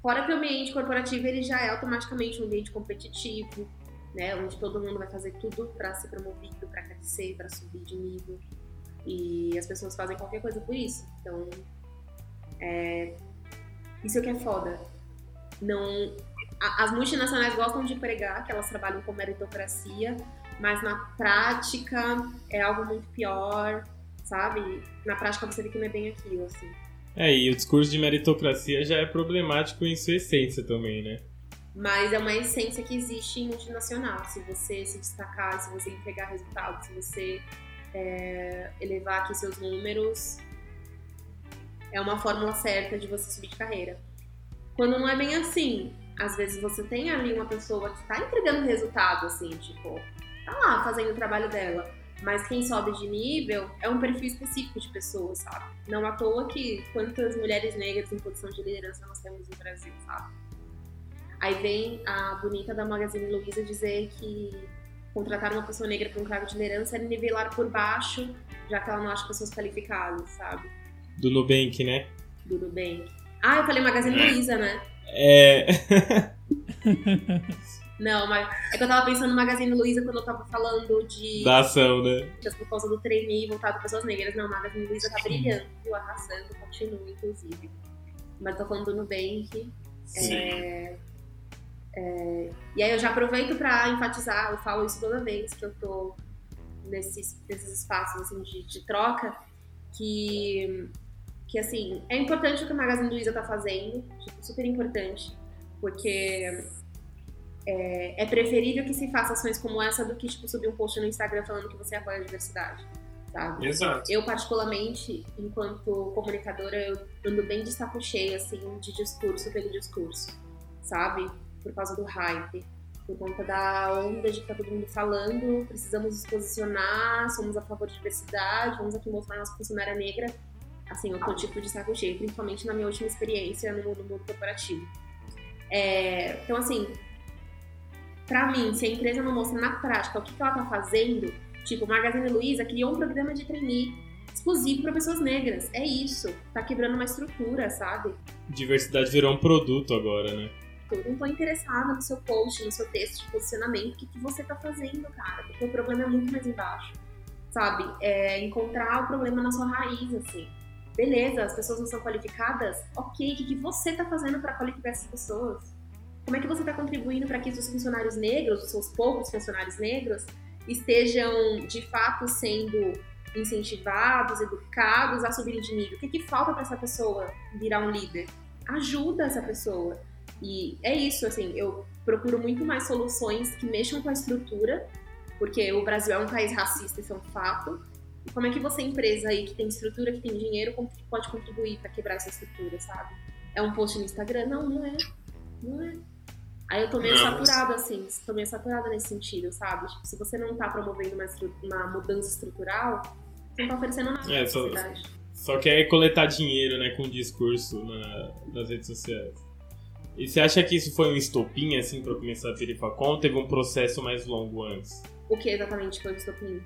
Fora que o ambiente corporativo ele já é automaticamente um ambiente competitivo, né? Onde todo mundo vai fazer tudo para ser promovido, para crescer, para subir de nível. E as pessoas fazem qualquer coisa por isso. Então, é... isso é o que é foda. Não... As multinacionais gostam de pregar que elas trabalham com meritocracia, mas na prática é algo muito pior, sabe? Na prática você vê que não é bem aquilo, assim. É, e o discurso de meritocracia já é problemático em sua essência também, né? Mas é uma essência que existe em multinacional. Se você se destacar, se você entregar resultados, se você é, elevar aqui seus números, é uma fórmula certa de você subir de carreira. Quando não é bem assim, às vezes você tem ali uma pessoa que está entregando resultado, assim, tipo, tá lá fazendo o trabalho dela. Mas quem sobe de nível é um perfil específico de pessoas, sabe? Não à toa que quantas mulheres negras em posição de liderança nós temos no Brasil, sabe? Aí vem a bonita da Magazine Luiza dizer que contratar uma pessoa negra para um cargo de liderança é nivelar por baixo, já que ela não acha pessoas qualificadas, sabe? Do Nubank, né? Do Nubank. Ah, eu falei Magazine Luiza, né? É. Não, mas é que eu tava pensando no Magazine Luiza quando eu tava falando de. Da ação, né? Por causa do trainee voltado para pessoas negras. Não, o Magazine Luiza tá brilhando, viu? Arrasando, continua, inclusive. Mas tô falando do Nubank. Sim. É, é, e aí eu já aproveito para enfatizar, eu falo isso toda vez que eu tô nesses, nesses espaços assim, de, de troca, que, que assim, é importante o que a Magazine Luiza tá fazendo, tipo, super importante, porque é, é, preferível que se faça ações como essa do que tipo, subir um post no Instagram falando que você apoia a diversidade. Sabe? Exato. Eu, particularmente, enquanto comunicadora, eu ando bem de saco cheio, assim, de discurso pelo discurso, sabe? Por causa do hype, por conta da onda de que tá todo mundo falando, precisamos nos posicionar, somos a favor de diversidade, vamos aqui mostrar nossa funcionária negra. Assim, eu tô tipo de saco cheio, principalmente na minha última experiência no mundo, no mundo corporativo. É, então, assim, para mim, se a empresa não mostra na prática o que, que ela tá fazendo, tipo, Magazine Luiza criou um programa de trainee exclusivo para pessoas negras. É isso. Tá quebrando uma estrutura, sabe? Diversidade virou um produto agora, né? Eu não tô interessada no seu post, no seu texto de posicionamento, o que, que você tá fazendo, cara? Porque o problema é muito mais embaixo, sabe? É encontrar o problema na sua raiz, assim. Beleza, as pessoas não são qualificadas? Ok, o que, que você tá fazendo para qualificar essas pessoas? Como é que você está contribuindo para que os funcionários negros, os seus poucos funcionários negros, estejam de fato sendo incentivados, educados a subir de nível? O que, que falta para essa pessoa virar um líder? Ajuda essa pessoa. E é isso, assim, eu procuro muito mais soluções que mexam com a estrutura, porque o Brasil é um país racista, isso é um fato. E como é que você, empresa aí que tem estrutura, que tem dinheiro, pode contribuir para quebrar essa estrutura, sabe? É um post no Instagram? Não, não é. Não é. Aí eu tô meio não, saturada, assim, tô meio saturada nesse sentido, sabe? Tipo, se você não tá promovendo uma, uma mudança estrutural, você não tá oferecendo nada é, só, só quer coletar dinheiro, né, com discurso na, nas redes sociais. E você acha que isso foi um estopim, assim, pra começar a Perifacom ou teve um processo mais longo antes? O que exatamente foi o estopim?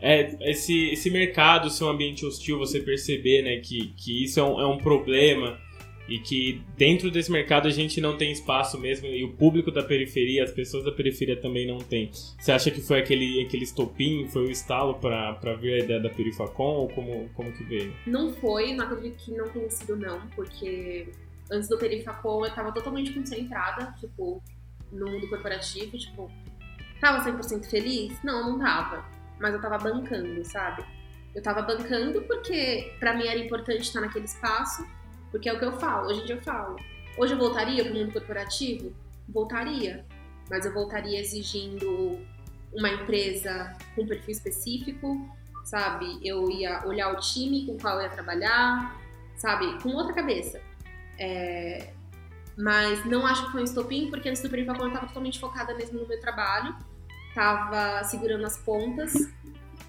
É, esse, esse mercado, seu ambiente hostil, você perceber, né, que, que isso é um, é um problema e que dentro desse mercado a gente não tem espaço mesmo e o público da periferia, as pessoas da periferia também não tem. Você acha que foi aquele, aquele estopim, foi o estalo para ver a ideia da Perifacom ou como, como que veio? Não foi, não acredito que não tenha sido não, porque antes do Perifacom eu estava totalmente concentrada, tipo, no mundo corporativo, tipo, tava 100% feliz? Não, não tava, mas eu tava bancando, sabe? Eu tava bancando porque para mim era importante estar naquele espaço porque é o que eu falo, hoje em dia eu falo. Hoje eu voltaria para o mundo corporativo? Voltaria. Mas eu voltaria exigindo uma empresa com perfil específico, sabe? Eu ia olhar o time com o qual eu ia trabalhar, sabe? Com outra cabeça. É... Mas não acho que foi um estopim, porque antes do Perifacom eu estava totalmente focada mesmo no meu trabalho. Tava segurando as pontas,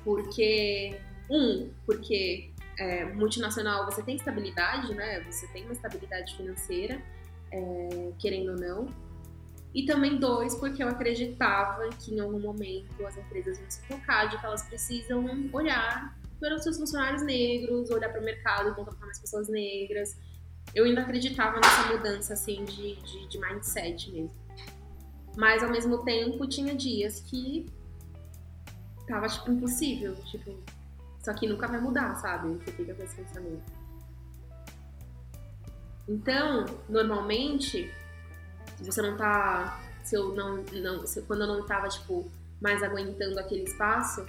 porque... Um, porque é, multinacional você tem estabilidade, né? Você tem uma estabilidade financeira, é, querendo ou não. E também dois, porque eu acreditava que em algum momento as empresas vão se focar de que elas precisam olhar para os seus funcionários negros, olhar para o mercado, contratar mais pessoas negras. Eu ainda acreditava nessa mudança assim de, de, de mindset mesmo. Mas ao mesmo tempo tinha dias que tava tipo impossível, tipo, isso aqui nunca vai mudar, sabe? Você fica com esse pensamento. Então, normalmente, se você não tá. Se eu não. não se, quando eu não tava, tipo, mais aguentando aquele espaço,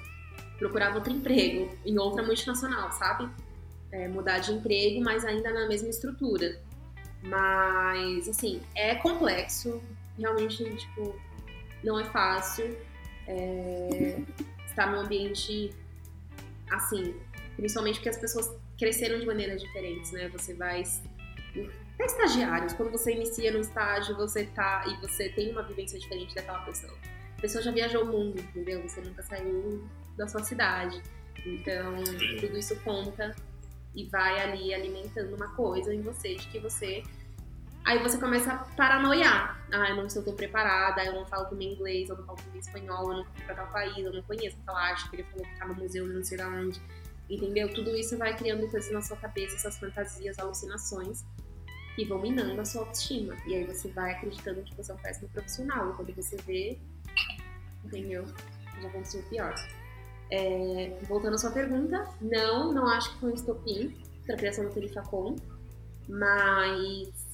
procurava outro emprego em outra multinacional, sabe? É, mudar de emprego, mas ainda na mesma estrutura. Mas, assim, é complexo. Realmente, tipo, não é fácil. É, estar num ambiente assim, principalmente porque as pessoas cresceram de maneiras diferentes, né? Você vai até estagiários, quando você inicia no estágio, você tá e você tem uma vivência diferente daquela pessoa. A pessoa já viajou o mundo, entendeu? Você nunca saiu da sua cidade. Então, tudo isso conta e vai ali alimentando uma coisa em você de que você Aí você começa a paranoiar. Ah, eu não sei se eu tô preparada, eu não falo também inglês, eu não falo também espanhol, eu não fui pra tal país, eu não conheço aquela arte que ele falou que tá no museu, não sei da onde. Entendeu? Tudo isso vai criando coisas na sua cabeça, essas fantasias, alucinações, que vão minando a sua autoestima. E aí você vai acreditando que você é um péssimo profissional. E quando você vê, entendeu? Já aconteceu pior. É, voltando à sua pergunta, não, não acho que foi um estopim para a criação do Perifacom, mas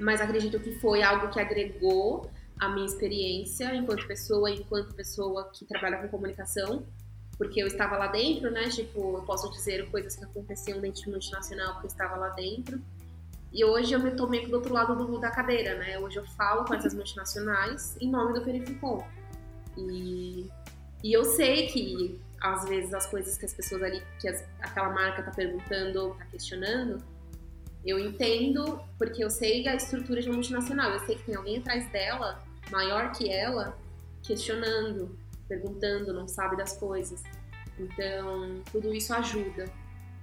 mas acredito que foi algo que agregou a minha experiência enquanto pessoa, enquanto pessoa que trabalha com comunicação, porque eu estava lá dentro, né? Tipo, eu posso dizer coisas que aconteciam dentro de multinacional porque eu estava lá dentro. E hoje eu me tomei do outro lado do, da cadeira, né? Hoje eu falo com essas multinacionais em nome do Perificom. E, e eu sei que às vezes as coisas que as pessoas ali, que as, aquela marca tá perguntando, tá questionando, eu entendo, porque eu sei a estrutura de uma multinacional, eu sei que tem alguém atrás dela, maior que ela, questionando, perguntando, não sabe das coisas. Então, tudo isso ajuda,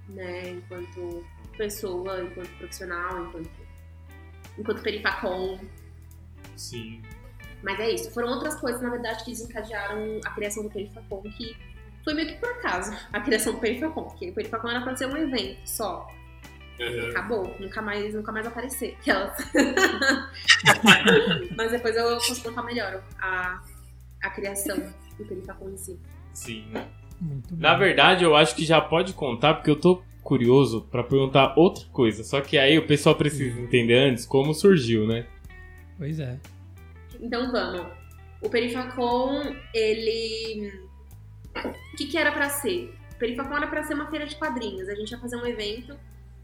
né, enquanto pessoa, enquanto profissional, enquanto, enquanto perifacom. Sim. Mas é isso. Foram outras coisas, na verdade, que desencadearam a criação do Perifacom, que foi meio que por acaso a criação do Perifacom, porque o Perifacom era para ser um evento só. Uhum. Acabou, nunca mais, nunca mais aparecer. Mas depois eu posso contar melhor a, a criação do Perifacom em si. Sim. Na verdade, eu acho que já pode contar, porque eu tô curioso para perguntar outra coisa. Só que aí o pessoal precisa entender antes como surgiu, né? Pois é. Então vamos. O Perifacom, ele. O que, que era para ser? O Perifacom era para ser uma feira de quadrinhos. A gente ia fazer um evento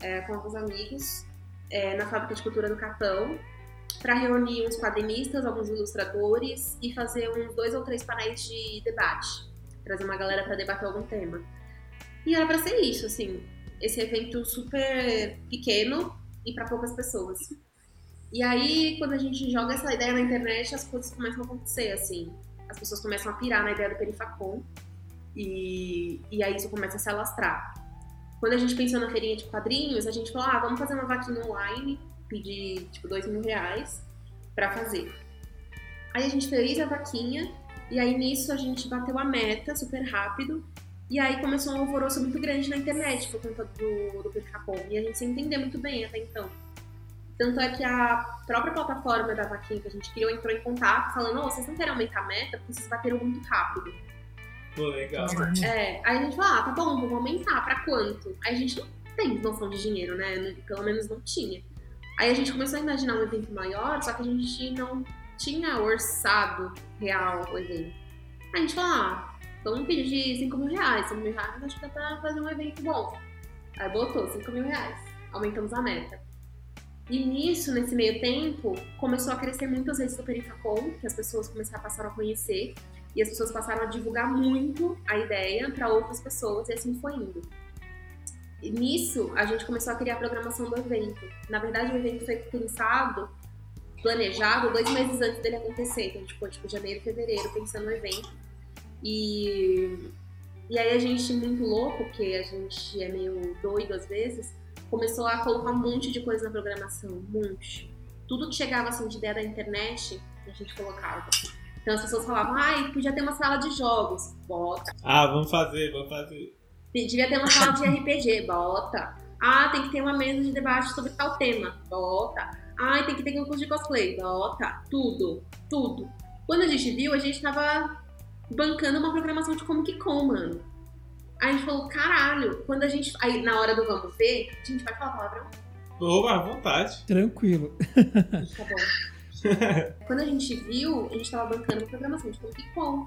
é, com alguns amigos é, na Fábrica de Cultura do Capão para reunir uns quadrinistas, alguns ilustradores e fazer uns dois ou três painéis de debate, trazer uma galera para debater algum tema. E era para ser isso, assim, esse evento super pequeno e para poucas pessoas. E aí, quando a gente joga essa ideia na internet, as coisas começam a acontecer, assim. As pessoas começam a pirar na ideia do Perifacom e, e aí isso começa a se alastrar. Quando a gente pensou na feirinha de quadrinhos, a gente falou, ah, vamos fazer uma vaquinha online, pedir, tipo, dois mil reais pra fazer. Aí a gente fez a vaquinha, e aí nisso a gente bateu a meta super rápido, e aí começou um alvoroço muito grande na internet por conta do, do Percapom, e a gente sem entender muito bem até então. Tanto é que a própria plataforma da vaquinha que a gente criou entrou em contato falando, oh, vocês não querem aumentar a meta porque vocês bateram muito rápido. Pô, legal. É, aí a gente fala, ah, tá bom, vamos aumentar, pra quanto? Aí a gente não tem noção de dinheiro, né? Pelo menos não tinha. Aí a gente começou a imaginar um evento maior, só que a gente não tinha orçado real o evento. Aí a gente falou, ah, vamos pedir 5 mil reais. 5 mil reais acho que dá pra fazer um evento bom. Aí botou 5 mil reais. Aumentamos a meta. E nisso, nesse meio tempo, começou a crescer muito as redes do Perifacom, que as pessoas começaram a passar a conhecer. E as pessoas passaram a divulgar muito a ideia para outras pessoas e assim foi indo. E nisso, a gente começou a criar a programação do evento. Na verdade, o evento foi pensado, planejado, dois meses antes dele acontecer. Então, tipo, tipo janeiro, fevereiro, pensando no evento. E E aí a gente, muito louco, porque a gente é meio doido às vezes, começou a colocar um monte de coisa na programação, um monte. Tudo que chegava assim de ideia da internet, a gente colocava. Então as pessoas falavam, ai, podia ter uma sala de jogos, bota. Ah, vamos fazer, vamos fazer. Devia ter uma sala de RPG, bota. Ah, tem que ter uma mesa de debate sobre tal tema, bota. Ah, tem que ter concurso de cosplay, bota. Tudo, tudo. Quando a gente viu, a gente tava bancando uma programação de Comic Con, mano. Aí a gente falou, caralho, quando a gente. Aí na hora do vamos ver, a gente vai falar palavrão. Opa, à vontade. Tranquilo. Tá bom. quando a gente viu, a gente tava bancando uma programação de Comic Con.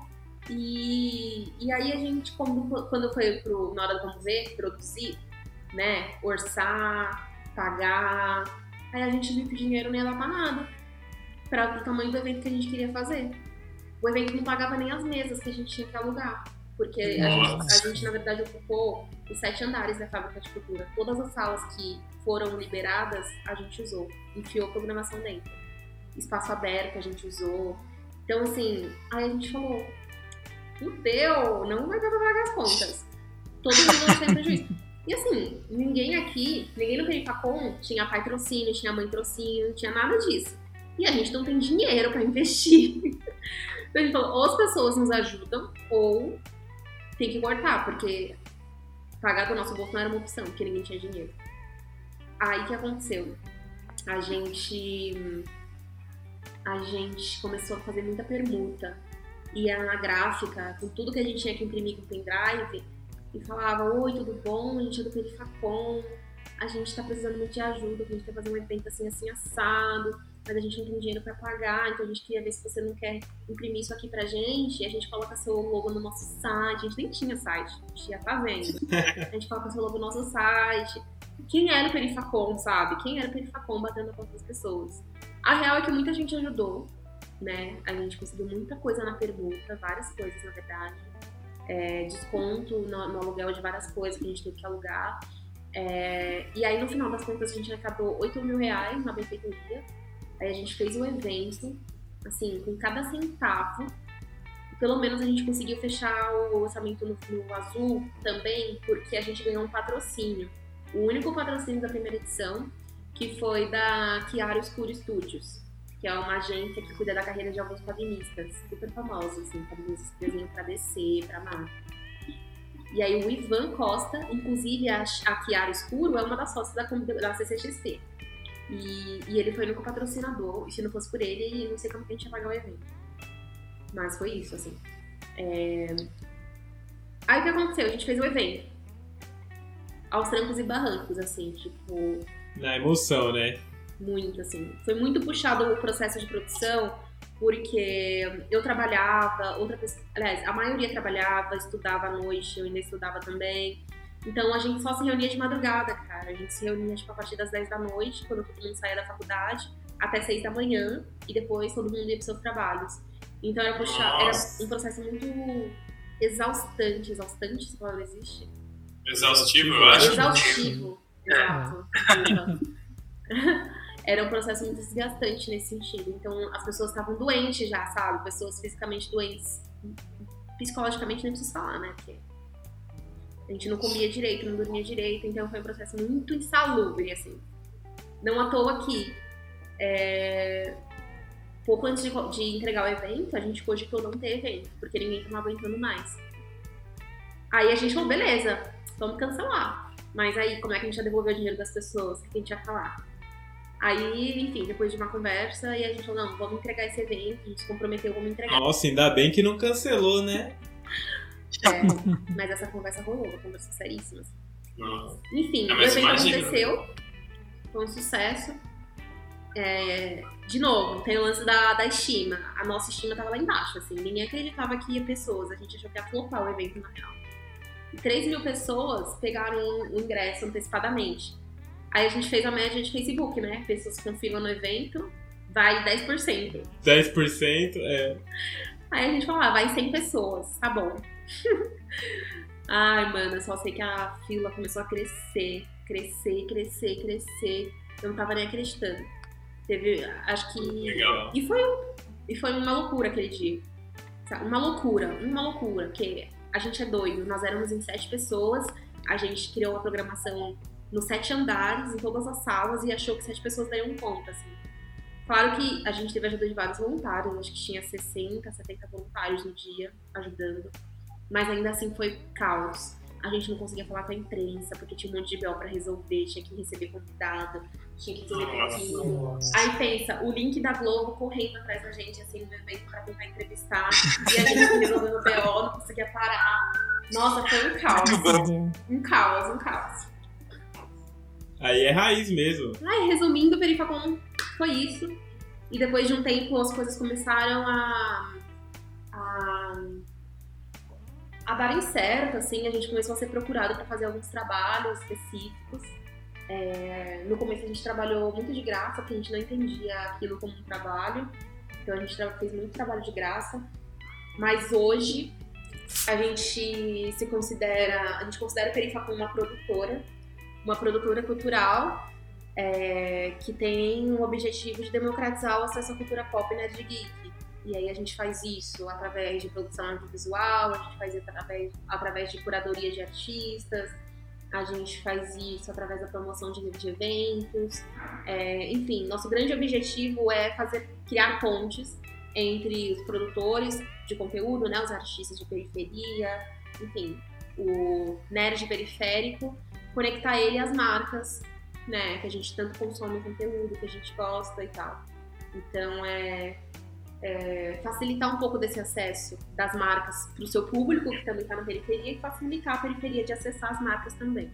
E, e aí a gente, quando, quando foi pro, na hora do vamos ver, produzir, né, orçar, pagar, aí a gente viu que o dinheiro não ia dar pra nada. Para o tamanho do evento que a gente queria fazer. O evento não pagava nem as mesas que a gente tinha que alugar. Porque a gente, a gente, na verdade, ocupou os sete andares da fábrica de cultura. Todas as salas que foram liberadas, a gente usou. Enfiou programação dentro. Espaço aberto a gente usou. Então, assim, aí a gente falou: fudeu, não vai dar pra pagar as contas. Todo mundo vai ter prejuízo. E assim, ninguém aqui, ninguém no Perifacom tinha pai trocínio, tinha mãe trocínio, tinha nada disso. E a gente não tem dinheiro para investir. então a gente falou, ou as pessoas nos ajudam, ou tem que cortar, porque pagar do nosso bolso não era uma opção, porque ninguém tinha dinheiro. Aí o que aconteceu? A gente. A gente começou a fazer muita permuta. Ia na gráfica, com tudo que a gente tinha que imprimir com pendrive, e falava: Oi, tudo bom? A gente é do Perifacom, a gente tá precisando muito de ajuda, a gente quer fazer um evento assim, assim, assado mas a gente não tem dinheiro para pagar, então a gente queria ver se você não quer imprimir isso aqui pra gente, e a gente coloca seu logo no nosso site, a gente nem tinha site, a gente ia fazendo. A gente coloca seu logo no nosso site. Quem era o Perifacom, sabe? Quem era o Perifacom batendo com as pessoas? A real é que muita gente ajudou, né? A gente conseguiu muita coisa na pergunta, várias coisas, na verdade. É, desconto no, no, aluguel de várias coisas que a gente teve que alugar. É, e aí, no final das contas, a gente arrecadou 8 mil reais na benfeitoria Aí a gente fez um evento, assim, com cada centavo. Pelo menos a gente conseguiu fechar o orçamento no, no azul também, porque a gente ganhou um patrocínio. O único patrocínio da primeira edição, que foi da Chiara Escuro Studios, que é uma agência que cuida da carreira de alguns quadrinistas, super famosos, assim, quadrinistas que desenham pra DC, pra Marvel. E aí o Ivan Costa, inclusive a, Chiara Escuro, é uma das sócias da, da CCXP. E, e ele foi no patrocinador, e se não fosse por ele, não sei como que a gente ia pagar o evento. Mas foi isso, assim. É... Aí o que aconteceu? A gente fez o evento. Aos trancos e barrancos, assim, tipo. Na emoção, né? Muito, assim. Foi muito puxado o processo de produção, porque eu trabalhava, outra pessoa. Aliás, a maioria trabalhava, estudava à noite, eu ainda estudava também. Então a gente só se reunia de madrugada, cara. A gente se reunia tipo, a partir das 10 da noite, quando todo mundo saía da faculdade, até 6 da manhã, e depois todo mundo ia para seus trabalhos. Então era, puxar, era um processo muito exaustante. Exaustante, se palavra existe? Exaustivo, eu acho. Exaustivo, era um processo muito desgastante nesse sentido. Então as pessoas estavam doentes já, sabe? Pessoas fisicamente doentes. Psicologicamente nem preciso falar, né? Porque a gente não comia direito, não dormia direito, então foi um processo muito insalubre, assim. Não à toa que, é... pouco antes de, de, entregar o evento, a gente cogitou não ter evento, porque ninguém estava aguentando mais. Aí a gente falou, beleza, vamos cancelar. Mas aí, como é que a gente ia devolver o dinheiro das pessoas? O que a gente ia falar? Aí, enfim, depois de uma conversa, e a gente falou, não, vamos entregar esse evento, a gente se comprometeu, vamos entregar. Nossa, ainda bem que não cancelou, né? É, mas essa conversa rolou, uma conversa seríssima. Enfim, é, o evento aconteceu, foi um sucesso. É, de novo, tem o lance da, da estima. A nossa estima tava lá embaixo, assim. Ninguém acreditava que ia pessoas. A gente achou que ia flopar o evento na real. E 3 mil pessoas pegaram o ingresso antecipadamente. Aí a gente fez a média de Facebook, né? Pessoas confirmam no evento, vai 10%. 10%, é. Aí a gente falou, ah, vai 100 pessoas, tá bom. Ai, mano, eu só sei que a fila começou a crescer, crescer, crescer, crescer. Eu não tava nem acreditando. Teve, acho que. Legal. E foi, e foi uma loucura aquele dia. Uma loucura, uma loucura. Porque a gente é doido. Nós éramos em sete pessoas, a gente criou uma programação nos sete andares, em todas as salas, e achou que sete pessoas dariam conta, assim. Claro que a gente teve ajuda de vários voluntários, acho que tinha 60, 70 voluntários no dia ajudando, mas ainda assim foi caos. A gente não conseguia falar com a imprensa, porque tinha um monte de BO pra resolver, tinha que receber convidado, tinha que. Aí pensa, o link da Globo correndo atrás da gente, assim, no evento pra tentar entrevistar, e a gente resolvendo o BO, não conseguia parar. Nossa, foi um caos. Um caos, um caos. Aí é raiz mesmo. Ai, resumindo, o Perifacom foi isso. E depois de um tempo as coisas começaram a, a, a darem certo, assim, a gente começou a ser procurado para fazer alguns trabalhos específicos. É, no começo a gente trabalhou muito de graça, porque a gente não entendia aquilo como um trabalho. Então a gente fez muito trabalho de graça. Mas hoje a gente se considera, a gente considera o Perifacom uma produtora, uma produtora cultural é, que tem o objetivo de democratizar o acesso à cultura pop e nerd geek. E aí a gente faz isso através de produção audiovisual, a gente faz através, através de curadoria de artistas, a gente faz isso através da promoção de, eventos. É, enfim, nosso grande objetivo é fazer criar pontes entre os produtores de conteúdo, né, os artistas de periferia, enfim, o nerd periférico, conectar ele às marcas né? Que a gente tanto consome conteúdo, que a gente gosta e tal. Então é, é facilitar um pouco desse acesso das marcas para o seu público, que também está na periferia, e facilitar a periferia de acessar as marcas também.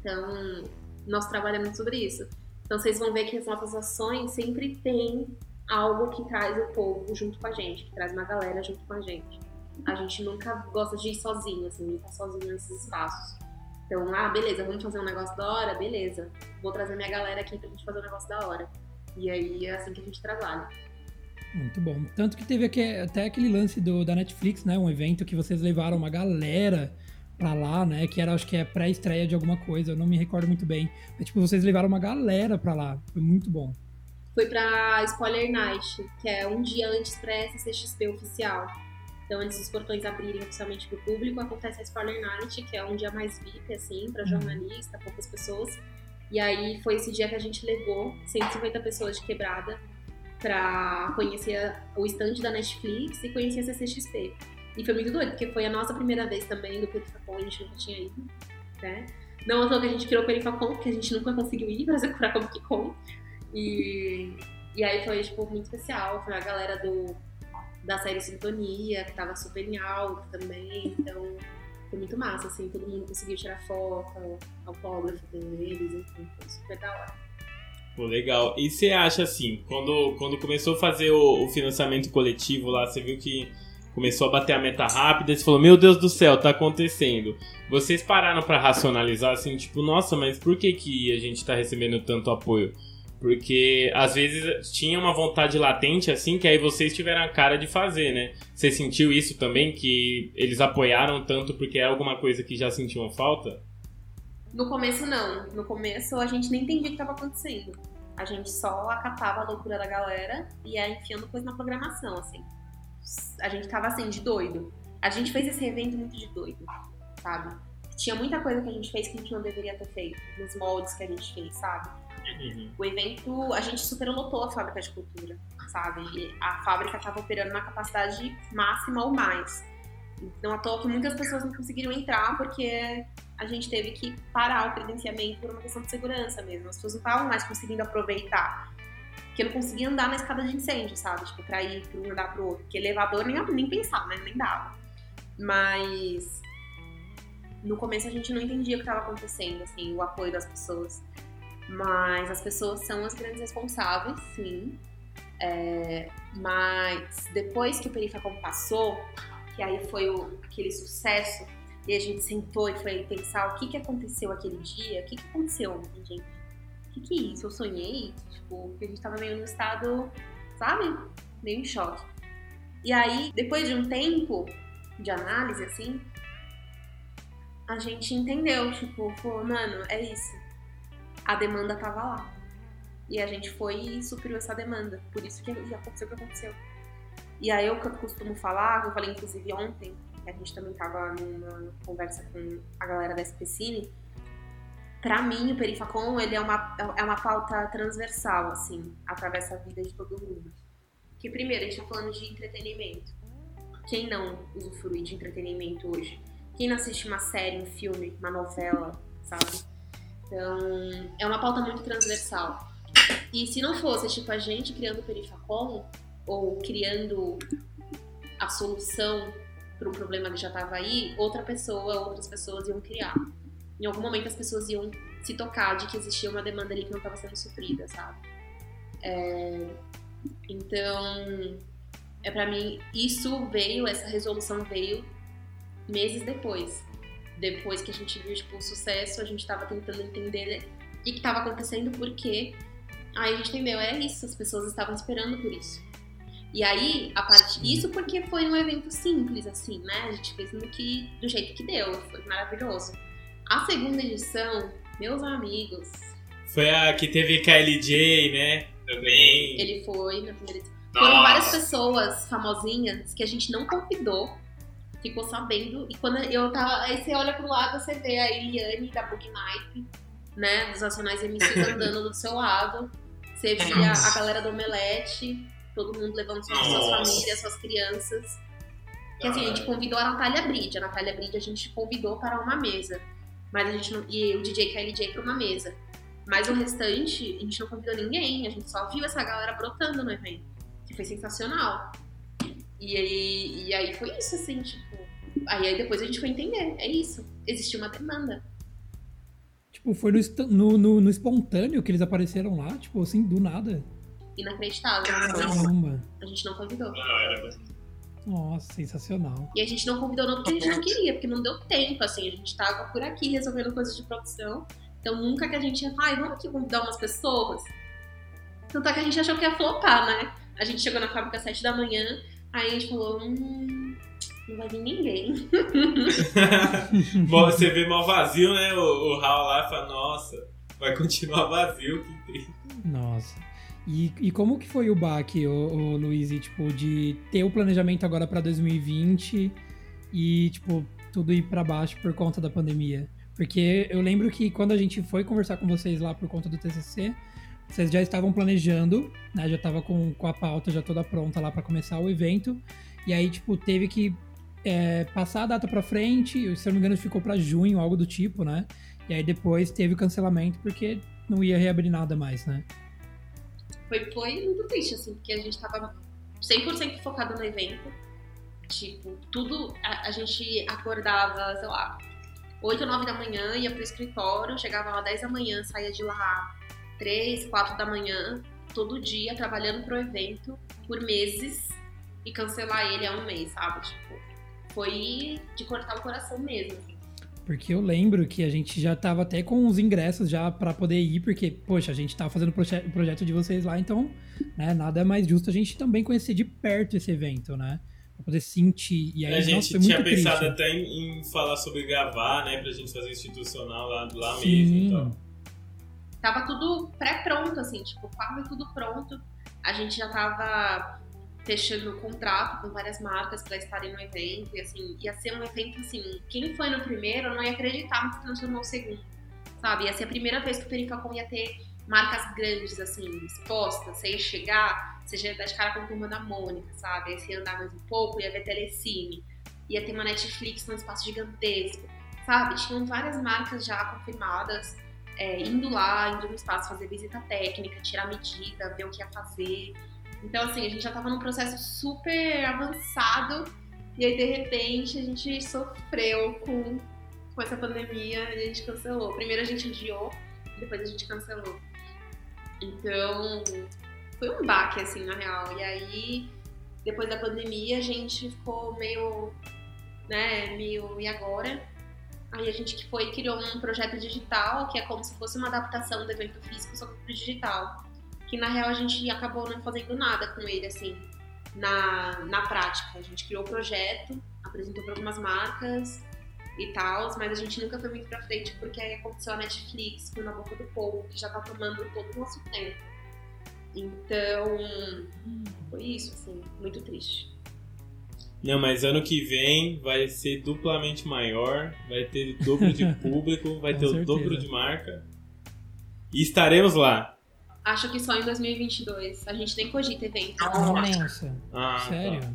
Então, nós trabalhamos sobre isso. Então, vocês vão ver que as nossas ações sempre têm algo que traz o povo junto com a gente, que traz uma galera junto com a gente. A gente nunca gosta de ir sozinho, assim, de estar sozinho nesses espaços. Então, ah, beleza, vamos fazer um negócio da hora? Beleza. Vou trazer minha galera aqui pra gente fazer um negócio da hora. E aí é assim que a gente trabalha. Muito bom. Tanto que teve até aquele lance do, da Netflix, né? Um evento que vocês levaram uma galera pra lá, né? Que era, acho que é pré-estreia de alguma coisa, eu não me recordo muito bem. Mas, tipo, vocês levaram uma galera pra lá. Foi muito bom. Foi pra Spoiler Night, que é um dia antes pré CCXP oficial. Então, antes dos portões abrirem oficialmente para o público, acontece a Spoiler Night, que é um dia mais VIP, assim, para uhum. jornalista, poucas pessoas. E aí foi esse dia que a gente levou 150 pessoas de quebrada para conhecer o stand da Netflix e conhecer a CCXP. E foi muito doido, porque foi a nossa primeira vez também do Perifacon, a gente nunca tinha ido, né? Não à toa que a gente criou o Perifacon, porque a gente nunca conseguiu ir para Sakura Comic Con. E, e aí foi, tipo, muito especial. Foi a galera do da série Sintonia, que tava super em alta também, então foi muito massa, assim, todo mundo conseguiu tirar foto, autógrafo deles, enfim, foi super da hora. Pô, legal. E você acha assim, quando, quando começou a fazer o, o, financiamento coletivo lá, você viu que começou a bater a meta rápida, você falou, meu Deus do céu, tá acontecendo. Vocês pararam para racionalizar assim, tipo, nossa, mas por que que a gente tá recebendo tanto apoio? Porque às vezes tinha uma vontade latente assim que aí vocês tiveram a cara de fazer, né? Você sentiu isso também que eles apoiaram tanto porque é alguma coisa que já sentiam falta? No começo não. No começo a gente nem entendia o que estava acontecendo. A gente só acatava a loucura da galera e ia enfiando coisa na programação, assim. A gente tava assim, de doido. A gente fez esse evento muito de doido, sabe? Tinha muita coisa que a gente fez que a gente não deveria ter feito, nos moldes que a gente fez, sabe? Uhum. O evento, a gente superlotou a fábrica de cultura, sabe? E a fábrica estava operando na capacidade máxima ou mais. Não à toa que muitas pessoas não conseguiram entrar porque a gente teve que parar o credenciamento por uma questão de segurança mesmo. As pessoas não estavam mais conseguindo aproveitar. Porque não conseguia andar na escada de incêndio, sabe? Tipo, pra ir pra um andar pro outro. Porque elevador nem, nem pensar, né? Nem dava. Mas no começo a gente não entendia o que estava acontecendo, assim, o apoio das pessoas. Mas as pessoas são as grandes responsáveis, sim. É, mas depois que o Perifacom passou, que aí foi o, aquele sucesso, e a gente sentou e foi pensar o que, que aconteceu aquele dia, o que, que aconteceu gente? O que, que é isso? Eu sonhei? Tipo, porque a gente tava meio no estado, sabe? Meio em choque. E aí, depois de um tempo de análise, assim, a gente entendeu, tipo, pô, mano, é isso a demanda estava lá. E a gente foi e supriu essa demanda. Por isso que aconteceu o que aconteceu. E aí eu costumo falar, que eu falei inclusive ontem, que a gente também tava numa conversa com a galera da SPCine, para mim o Perifacom ele é uma, é uma pauta transversal, assim, atravessa a vida de todo mundo. Que primeiro, a gente tá falando de entretenimento. Quem não usufrui de entretenimento hoje? Quem não assiste uma série, um filme, uma novela, sabe? Então, é uma pauta muito transversal. E se não fosse, tipo, a gente criando o Perifacom, ou criando a solução para um problema que já estava aí, outra pessoa, outras pessoas iam criar. Em algum momento as pessoas iam se tocar de que existia uma demanda ali que não estava sendo suprida, sabe? É... Então, é para mim, isso veio, essa resolução veio meses depois. Depois que a gente viu tipo, o sucesso, a gente estava tentando entender o que estava acontecendo, porque aí a gente entendeu, é isso, as pessoas estavam esperando por isso. E aí, a parte. Isso porque foi um evento simples, assim, né? A gente fez no que, do jeito que deu, foi maravilhoso. A segunda edição, meus amigos. Foi a que teve KLJ, né? Também. Ele foi na primeira edição. Nossa. Foram várias pessoas famosinhas que a gente não convidou, ficou sabendo. E quando eu tava. Aí você olha pro lado, você vê a Eliane da Bug Night, né? Dos Nacionais MCs andando do seu lado. Você via a galera do Omelete todo mundo levando suas, suas famílias, suas crianças. Que assim, a gente convidou a Natália Bride. A Natália Bride a gente convidou para uma mesa. Mas a gente não. E o DJ KLJ para uma mesa. Mas o restante, a gente não convidou ninguém. A gente só viu essa galera brotando no evento. Que foi sensacional. E aí, e aí foi isso, assim, tipo. Aí, aí depois a gente foi entender. É isso. Existiu uma demanda. Tipo, foi no, no, no, no espontâneo que eles apareceram lá, tipo, assim, do nada inacreditável. Caramba! A gente não convidou. Nossa, sensacional. E a gente não convidou não porque a gente não queria, porque não deu tempo, assim. A gente tava por aqui resolvendo coisas de produção. Então nunca que a gente ia falar, vamos aqui convidar umas pessoas. Tanto é que a gente achou que ia flopar, né? A gente chegou na fábrica às 7 da manhã, aí a gente falou, hum, não vai vir ninguém. Bom, você vê mal vazio, né? O, o Raul lá e fala, nossa, vai continuar vazio, que tem. Nossa. E, e como que foi o baque, o, Luiz, tipo, de ter o planejamento agora para 2020 e, tipo, tudo ir para baixo por conta da pandemia? Porque eu lembro que quando a gente foi conversar com vocês lá por conta do TCC, vocês já estavam planejando, né? Já tava com, com a pauta já toda pronta lá para começar o evento. E aí, tipo, teve que é, passar a data para frente, se eu não me engano, ficou para junho, algo do tipo, né? E aí depois teve o cancelamento porque não ia reabrir nada mais, né? Foi, foi muito triste, assim, porque a gente tava 100% focado no evento. Tipo, tudo. A, a, gente acordava, sei lá, 8 ou 9 da manhã, ia pro escritório, chegava lá 10 da manhã, saía de lá 3, 4 da manhã, todo dia, trabalhando pro evento por meses e cancelar ele há um mês, sabe? Tipo, foi de cortar o coração mesmo, assim. Porque eu lembro que a gente já tava até com os ingressos já para poder ir, porque, poxa, a gente tava fazendo o proje projeto de vocês lá, então, né, nada mais justo a gente também conhecer de perto esse evento, né? Pra poder sentir. E aí, a gente nossa, tinha pensado triste. até em, em, falar sobre gravar, né, pra gente fazer institucional lá, lá Sim. mesmo e tal. Tava tudo pré-pronto, assim, tipo, quase tudo pronto. A gente já tava fechando contrato com várias marcas para estarem no evento e assim, ia ser um evento assim, quem foi no primeiro não ia acreditar no que transformou no segundo, sabe? Ia ser a primeira vez que o Perifacom ia ter marcas grandes assim, expostas, ia chegar, ia dar de cara com a turma da Mônica, sabe? Aí ia andar mais um pouco, ia ver Telecine, ia ter uma Netflix num espaço gigantesco, sabe? Tinham várias marcas já confirmadas, é, indo lá, indo no espaço fazer visita técnica, tirar medida, ver o que ia fazer. Então, assim, a gente já tava num processo super avançado e aí, de repente, a gente sofreu com, com essa pandemia e a gente cancelou. Primeiro a gente adiou, depois a gente cancelou. Então, foi um baque, assim, na real. E aí, depois da pandemia, a gente ficou meio, né, meio, e agora? Aí a gente foi criou um projeto digital, que é como se fosse uma adaptação do evento físico, só que pro digital que na real a gente acabou não fazendo nada com ele, assim, na, na prática. A gente criou o projeto, apresentou para algumas marcas e tal, mas a gente nunca foi muito pra frente porque aí aconteceu a Netflix, foi na boca do povo, que já tá tomando todo o nosso tempo. Então, foi isso, assim, muito triste. Não, mas ano que vem vai ser duplamente maior, vai ter o dobro de público, vai ter o certeza. dobro de marca. E estaremos lá. Acho que só em 2022. A gente nem cogita evento. Nossa, Ah, sério? tá.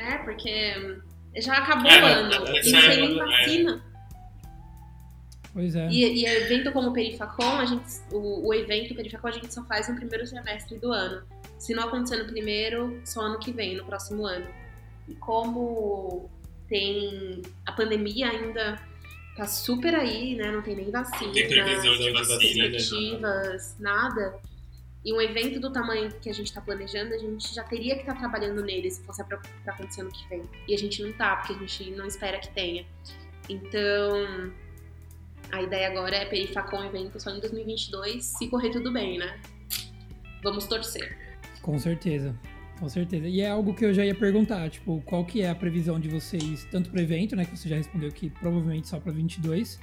É, porque já acabou É, o ano. é, E não tem nem vacina. Pois é. E, e evento como o Perifacom, a gente, o, o evento Perifacom a gente só faz no primeiro semestre do ano. Se não acontecer no primeiro, só ano que vem, no próximo ano. E como tem a pandemia ainda tá super aí, né? Não tem nem vacina, Tem previsão de vacina, né? nada. E um evento do tamanho que a gente tá planejando, a gente já teria que estar trabalhando nele se fosse pra acontecer ano que vem. E a gente não tá, porque a gente não espera que tenha. Então, a ideia agora é Perifacom evento só em 2022, se correr tudo bem, né? Vamos torcer. Com certeza. Com certeza. E é algo que eu já ia perguntar, tipo, qual que é a previsão de vocês, tanto pro evento, né, que você já respondeu que provavelmente só para 22,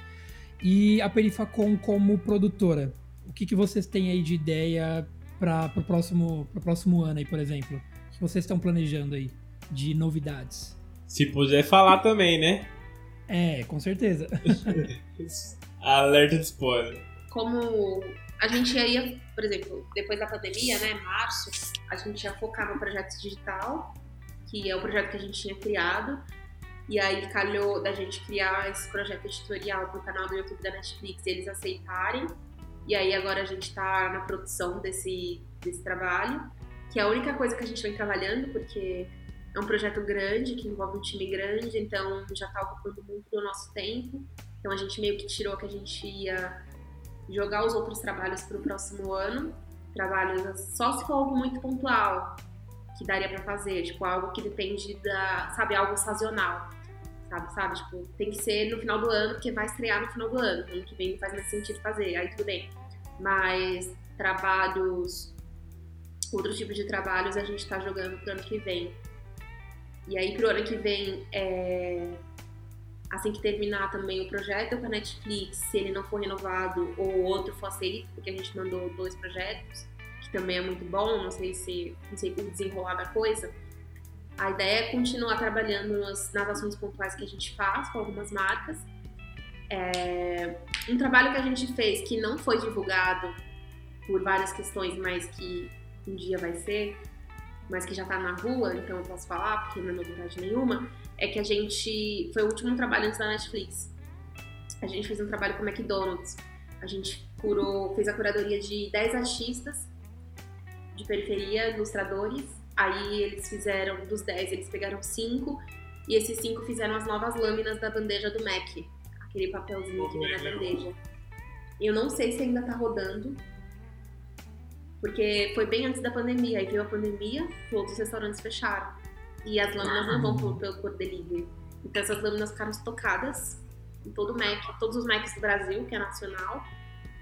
e a Perifacom como produtora. O que, que vocês têm aí de ideia para pro próximo, pro próximo ano aí, por exemplo? O que vocês estão planejando aí de novidades? Se puder falar também, né? É, com certeza. Alerta de spoiler. Como a gente ia, por exemplo, depois da pandemia, né, março, a gente ia focar no projeto digital, que é o projeto que a gente tinha criado. E aí calhou da gente criar esse projeto editorial pro canal do YouTube da Netflix e eles aceitarem. E aí agora a gente tá na produção desse, desse trabalho, que é a única coisa que a gente vem trabalhando, porque é um projeto grande, que envolve um time grande, então já tá ocupando muito do nosso tempo. Então a gente meio que tirou que a gente ia jogar os outros trabalhos para o próximo ano. Trabalhos só se for algo muito pontual que daria para fazer, tipo algo que depende da, sabe, algo sazonal. Sabe, sabe? Tipo, tem que ser no final do ano, porque vai estrear no final do ano. Ano que vem não faz mais sentido fazer, aí tudo bem. Mas trabalhos, outros tipos de trabalhos a gente tá jogando pro ano que vem. E aí pro ano que vem, é, assim que terminar também o projeto com a Netflix, se ele não for renovado ou outro for aceito, porque a gente mandou dois projetos, que também é muito bom, não sei se não sei o desenrolar da coisa. A ideia é continuar trabalhando nas, nas ações pontuais que a gente faz com algumas marcas. É, um trabalho que a gente fez que não foi divulgado por várias questões, mas que um dia vai ser, mas que já tá na rua, então eu posso falar, porque não é novidade nenhuma, é que a gente. Foi o último trabalho antes da Netflix. A gente fez um trabalho com o McDonald's. A gente curou, fez a curadoria de 10 artistas de periferia, ilustradores. Aí eles fizeram, dos 10, eles pegaram 5. E esses 5 fizeram as novas lâminas da bandeja do Mac. Aquele papelzinho que vem na bandeja. Eu não sei se ainda tá rodando. Porque foi bem antes da pandemia. Aí veio a pandemia, todos os restaurantes fecharam. E as lâminas não vão por, por, por delivery. Então essas lâminas ficaram estocadas em todo o Mac, todos os Macs do Brasil, que é nacional.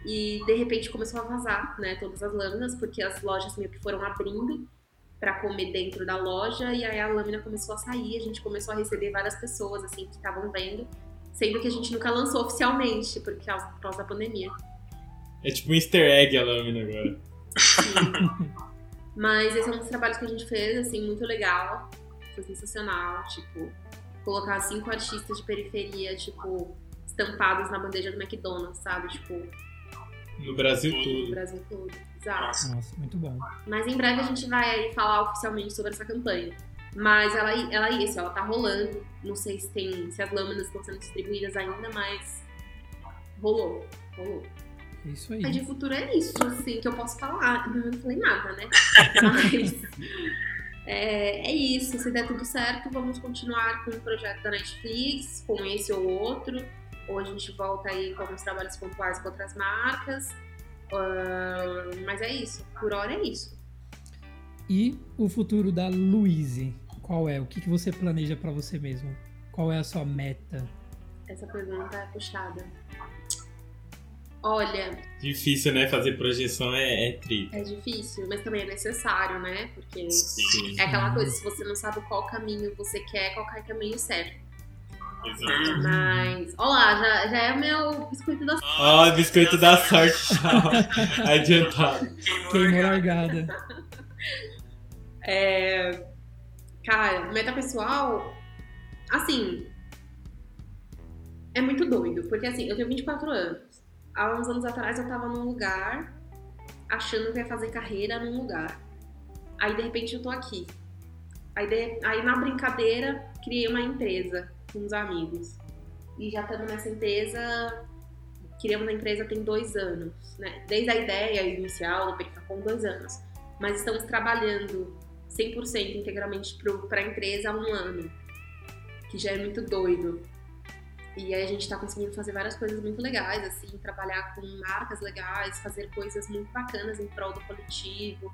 E de repente começou a vazar, né, todas as lâminas, porque as lojas meio que foram abrindo para comer dentro da loja e aí a lâmina começou a sair, a gente começou a receber várias pessoas assim que estavam vendo, sendo que a gente nunca lançou oficialmente por causa, por causa da pandemia. É tipo um easter egg a lâmina agora. Mas esse é um dos trabalhos que a gente fez, assim, muito legal. Foi sensacional, tipo, colocar cinco artistas de periferia, tipo, estampados na bandeja do McDonald's, sabe? Tipo, No Brasil no tudo. Brasil todo. Exato. Nossa, muito bom. Mas em breve a gente vai falar oficialmente sobre essa campanha. Mas ela, ela é isso, ela tá rolando. Não sei se tem, se as lâminas estão sendo distribuídas ainda, mas rolou, rolou. É isso aí. Aí de futuro é isso, assim, que eu posso falar. Eu não falei nada, né? Mas é, é isso. Se der tudo certo, vamos continuar com o projeto da Netflix, com esse ou outro. Ou a gente volta aí com alguns trabalhos pontuais com outras marcas. Ah, mas é isso. Por hora é isso. E o futuro da Louise? Qual é? O que, que você planeja pra você mesmo? Qual é a sua meta? Essa pergunta é puxada. Olha, Difícil, né? Fazer projeção é, é tri. é difícil, mas também é necessário, né? Porque Sim. é aquela coisa, se você não sabe qual caminho você quer, qual é o caminho certo. Exato. Mas, lá, já, já é o meu biscoito da Ó, biscoito da sorte, tchau. Adiantado. Queimou largada. É, cara, meta pessoal, assim, é muito doido, porque assim, eu tenho 24 anos. Há uns anos atrás eu tava num lugar achando que ia fazer carreira num lugar. Aí de repente eu tô aqui. Aí, de- aí na brincadeira criei uma empresa com uns amigos. E já estamos nessa empresa, criamos a empresa tem dois anos, né? Desde a ideia inicial do Pericacom, dois anos. Mas estamos trabalhando 100% integralmente para a empresa há um ano, que já é muito doido. E aí a gente tá conseguindo fazer várias coisas muito legais, assim, trabalhar com marcas legais, fazer coisas muito bacanas em prol do coletivo.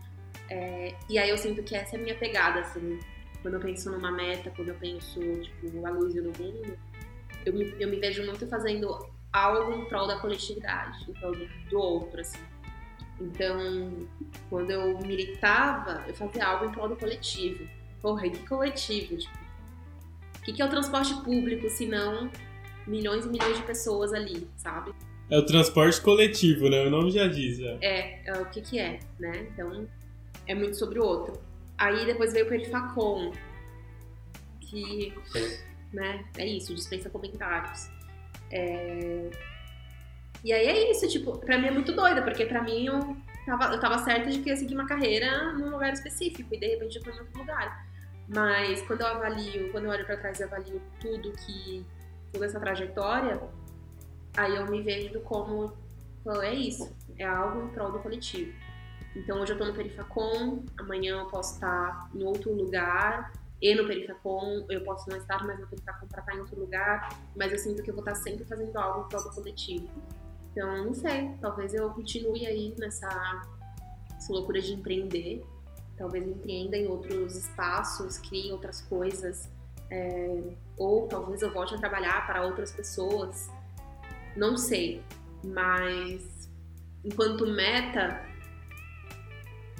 É, e aí eu sinto que essa é a minha pegada, assim, quando eu penso numa meta, quando eu penso, tipo, a luz no mundo, eu me, eu me vejo muito fazendo algo em prol da coletividade, em prol do outro, assim. Então, quando eu militava, eu fazia algo em prol do coletivo. Porra, e que coletivo? Tipo, o que, que é o transporte público se não milhões e milhões de pessoas ali, sabe? É o transporte coletivo, né? O nome já diz. Já. É, é o que que é, né? Então, é muito sobre o outro. Aí depois veio o Perifacom, que, né, é isso, dispensa comentários. É... E aí é isso, tipo, pra mim é muito doida, porque pra mim eu tava, eu tava certa de que ia seguir uma carreira num lugar específico, e de repente eu tô em outro lugar. Mas quando eu avalio, quando eu olho pra trás e avalio tudo que, toda essa trajetória, aí eu me vejo como, é isso, é algo em prol do coletivo. Então hoje eu tô no Perifacom, amanhã eu posso estar em outro lugar, e no Perifacom, eu posso não estar mais no Perifacom pra estar em outro lugar, mas eu sinto que eu vou estar sempre fazendo algo em prol do coletivo. Então, não sei, talvez eu continue aí nessa, essa loucura de empreender, talvez empreenda em outros espaços, crie outras coisas, é, ou talvez eu volte a trabalhar para outras pessoas, não sei, mas enquanto meta,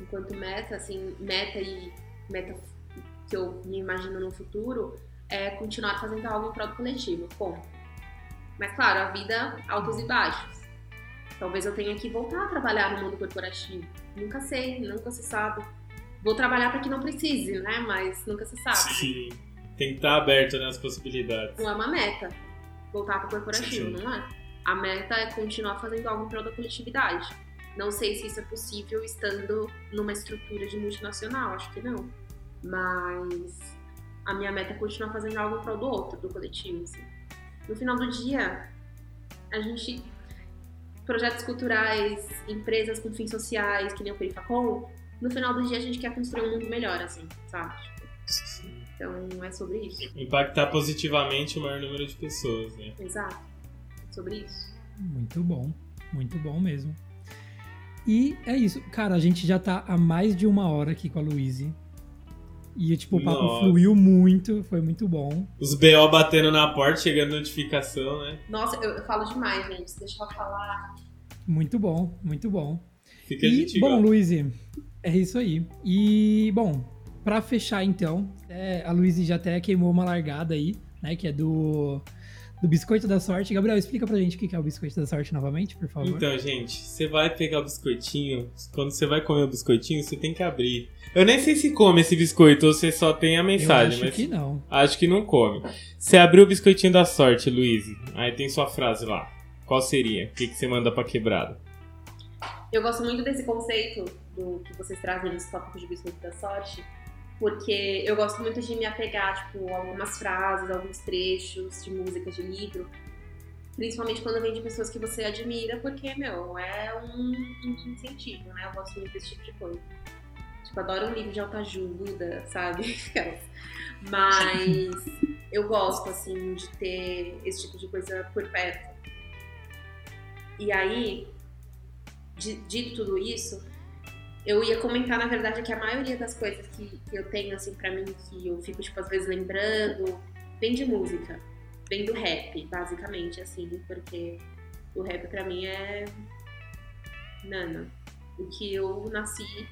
enquanto meta, assim, meta e meta que eu me imagino no futuro é continuar fazendo algo em prol do coletivo, ponto. Mas claro, a vida altos e baixos. Talvez eu tenha que voltar a trabalhar no mundo corporativo. Nunca sei, nunca se sabe. Vou trabalhar para que não precise, né? Mas nunca se sabe. Sim. Tem que estar aberto nas possibilidades. Não é uma meta voltar para o corporativo, Sim, sim. não é? A meta é continuar fazendo algo em prol da coletividade. Não sei se isso é possível estando numa estrutura de multinacional, acho que não. Mas a minha meta é continuar fazendo algo em prol do outro, do coletivo. assim. No final do dia, a gente. Projetos culturais, empresas com fins sociais, que nem o Perifacom, no final do dia a gente quer construir um mundo melhor, assim, sabe? Então é sobre isso. Impactar positivamente o maior número de pessoas, né? Exato. Sobre isso. Muito bom, muito bom mesmo. E é isso, cara, a gente já tá há mais de uma hora aqui com a Luíse. E, tipo, o papo Nossa. fluiu muito, foi muito bom. Os BO batendo na porta, chegando notificação, né? Nossa, eu, eu falo demais, gente. Deixa eu falar. Muito bom, muito bom. Fica E, bom. Luíse, é isso aí. E, bom, pra fechar então, é, a Luíse já até queimou uma largada aí, né, que é do, do Biscoito da Sorte. Gabriel, explica pra gente o que é o Biscoito da Sorte novamente, por favor. Então, gente, você vai pegar o biscoitinho. Quando você vai comer o biscoitinho, você tem que abrir. Eu nem sei se come esse biscoito ou você só tem a Eu mensagem, acho mas que não. acho que não come. Você abriu o biscoitinho da sorte, Luiz. Aí tem sua frase lá. Qual seria? O que, que você manda pra quebrada? Eu gosto muito desse conceito do que vocês trazem nos tópicos de biscoito da sorte, porque eu gosto muito de me apegar, tipo, a algumas frases, alguns trechos de música, de livro. Principalmente quando vem de pessoas que você admira, porque, meu, é um, um incentivo, né? Eu gosto muito desse tipo de coisa. Tipo, adoro um livro de autoajuda, sabe? Mas eu gosto, assim, de ter esse tipo de coisa por perto. E aí, di- dito tudo isso, eu ia comentar, na verdade, que a maioria das coisas que, eu tenho, assim, pra mim, que eu fico, tipo, às vezes lembrando, vem de música. Vem do rap, basicamente, assim, porque o rap pra mim é. Nana. O que eu nasci,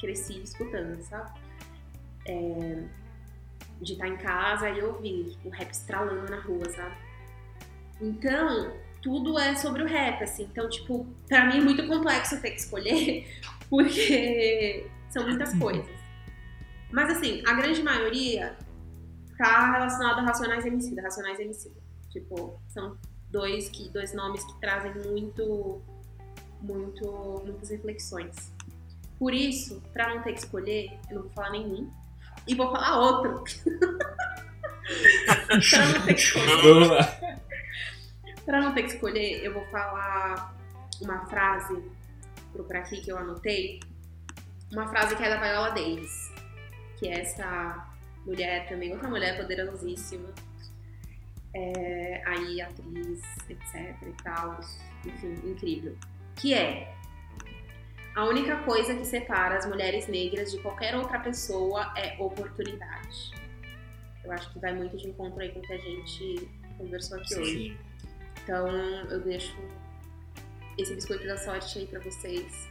cresci escutando, sabe? É, de estar em casa e ouvir o rap estralando na rua, sabe? Então, tudo é sobre o rap, assim. Então, tipo, pra mim é muito complexo ter que escolher, porque são muitas coisas. Mas, assim, a grande maioria tá relacionado a Racionais e Emicida. Racionais Emicida. Tipo, são dois, que, dois nomes que trazem muito, muito, muitas reflexões. Por isso, pra não ter que escolher, eu não vou falar nenhum. E vou falar outro. pra não ter que escolher. Vamos lá. Pra não ter que escolher, eu vou falar uma frase pro pra aqui que eu anotei. Uma frase que é da Viola Davis. Que é essa mulher também, outra mulher poderosíssima. É, aí, atriz, etc e tal. Enfim, incrível. Que é a única coisa que separa as mulheres negras de qualquer outra pessoa é oportunidade. Eu acho que vai muito de encontro aí com o que a gente conversou aqui hoje. Então eu deixo esse biscoito da sorte aí pra vocês.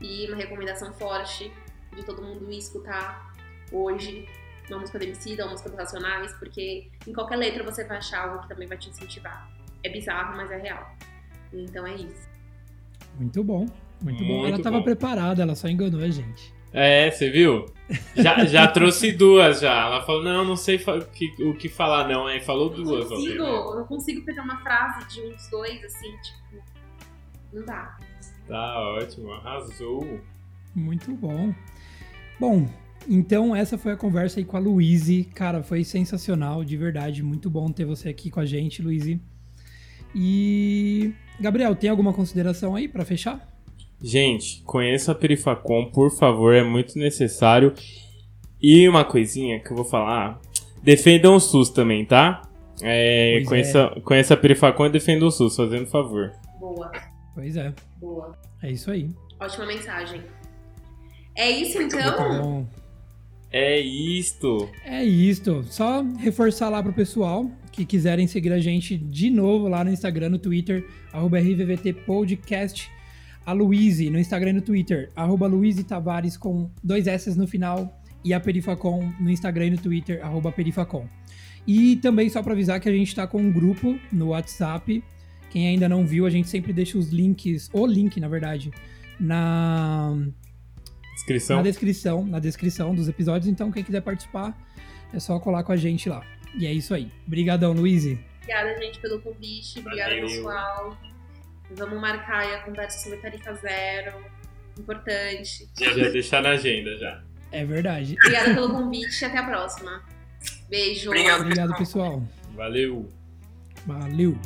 E uma recomendação forte de todo mundo ir escutar hoje uma música do Emicida, uma música do Racionais, porque em qualquer letra você vai achar algo que também vai te incentivar. É bizarro, mas é real. Então é isso. Muito bom. Muito, bom. Muito Ela tava bom. preparada, ela só enganou a gente. É, você viu? Já, já trouxe duas já. Ela falou, não, não sei o que, o que falar não. Aí falou duas. consigo, eu não consigo pegar uma frase de uns dois, assim, tipo. Não dá. Tá ótimo, arrasou. Muito bom. Bom, então essa foi a conversa aí com a Luíse. Cara, foi sensacional, de verdade. Muito bom ter você aqui com a gente, Luíse. E. Gabriel, tem alguma consideração aí pra fechar? Gente, conheça a Perifacom, por favor, é muito necessário. E uma coisinha que eu vou falar: defendam o SUS também, tá? É, Pois conheça, conheça a Perifacom e defenda o SUS, fazendo favor. Boa, Pois é, boa. é isso aí. Ótima mensagem. É isso Muito então? bom. É isto. É isto. Só reforçar lá pro pessoal que quiserem seguir a gente de novo lá no Instagram, no Twitter, arroba RVVT Podcast. A Luíse no Instagram e no Twitter, arroba Luíse Tavares com dois S no final. E a Perifacom no Instagram e no Twitter, arroba Perifacom. E também só para avisar que a gente tá com um grupo no WhatsApp. Quem ainda não viu, a gente sempre deixa os links, o link, na verdade, na, Inscrição. na descrição, na descrição dos episódios. Então, quem quiser participar, é só colar com a gente lá. E é isso aí. Obrigadão, Luíse. Obrigada, gente, pelo convite. Obrigada, Valeu. pessoal. Vamos marcar aí a conversa sobre tarifa zero. Importante. Já, já deixar na agenda já. É verdade. Obrigada pelo convite e até a próxima. Beijo. Obrigado. Obrigado, pessoal. Valeu. Valeu.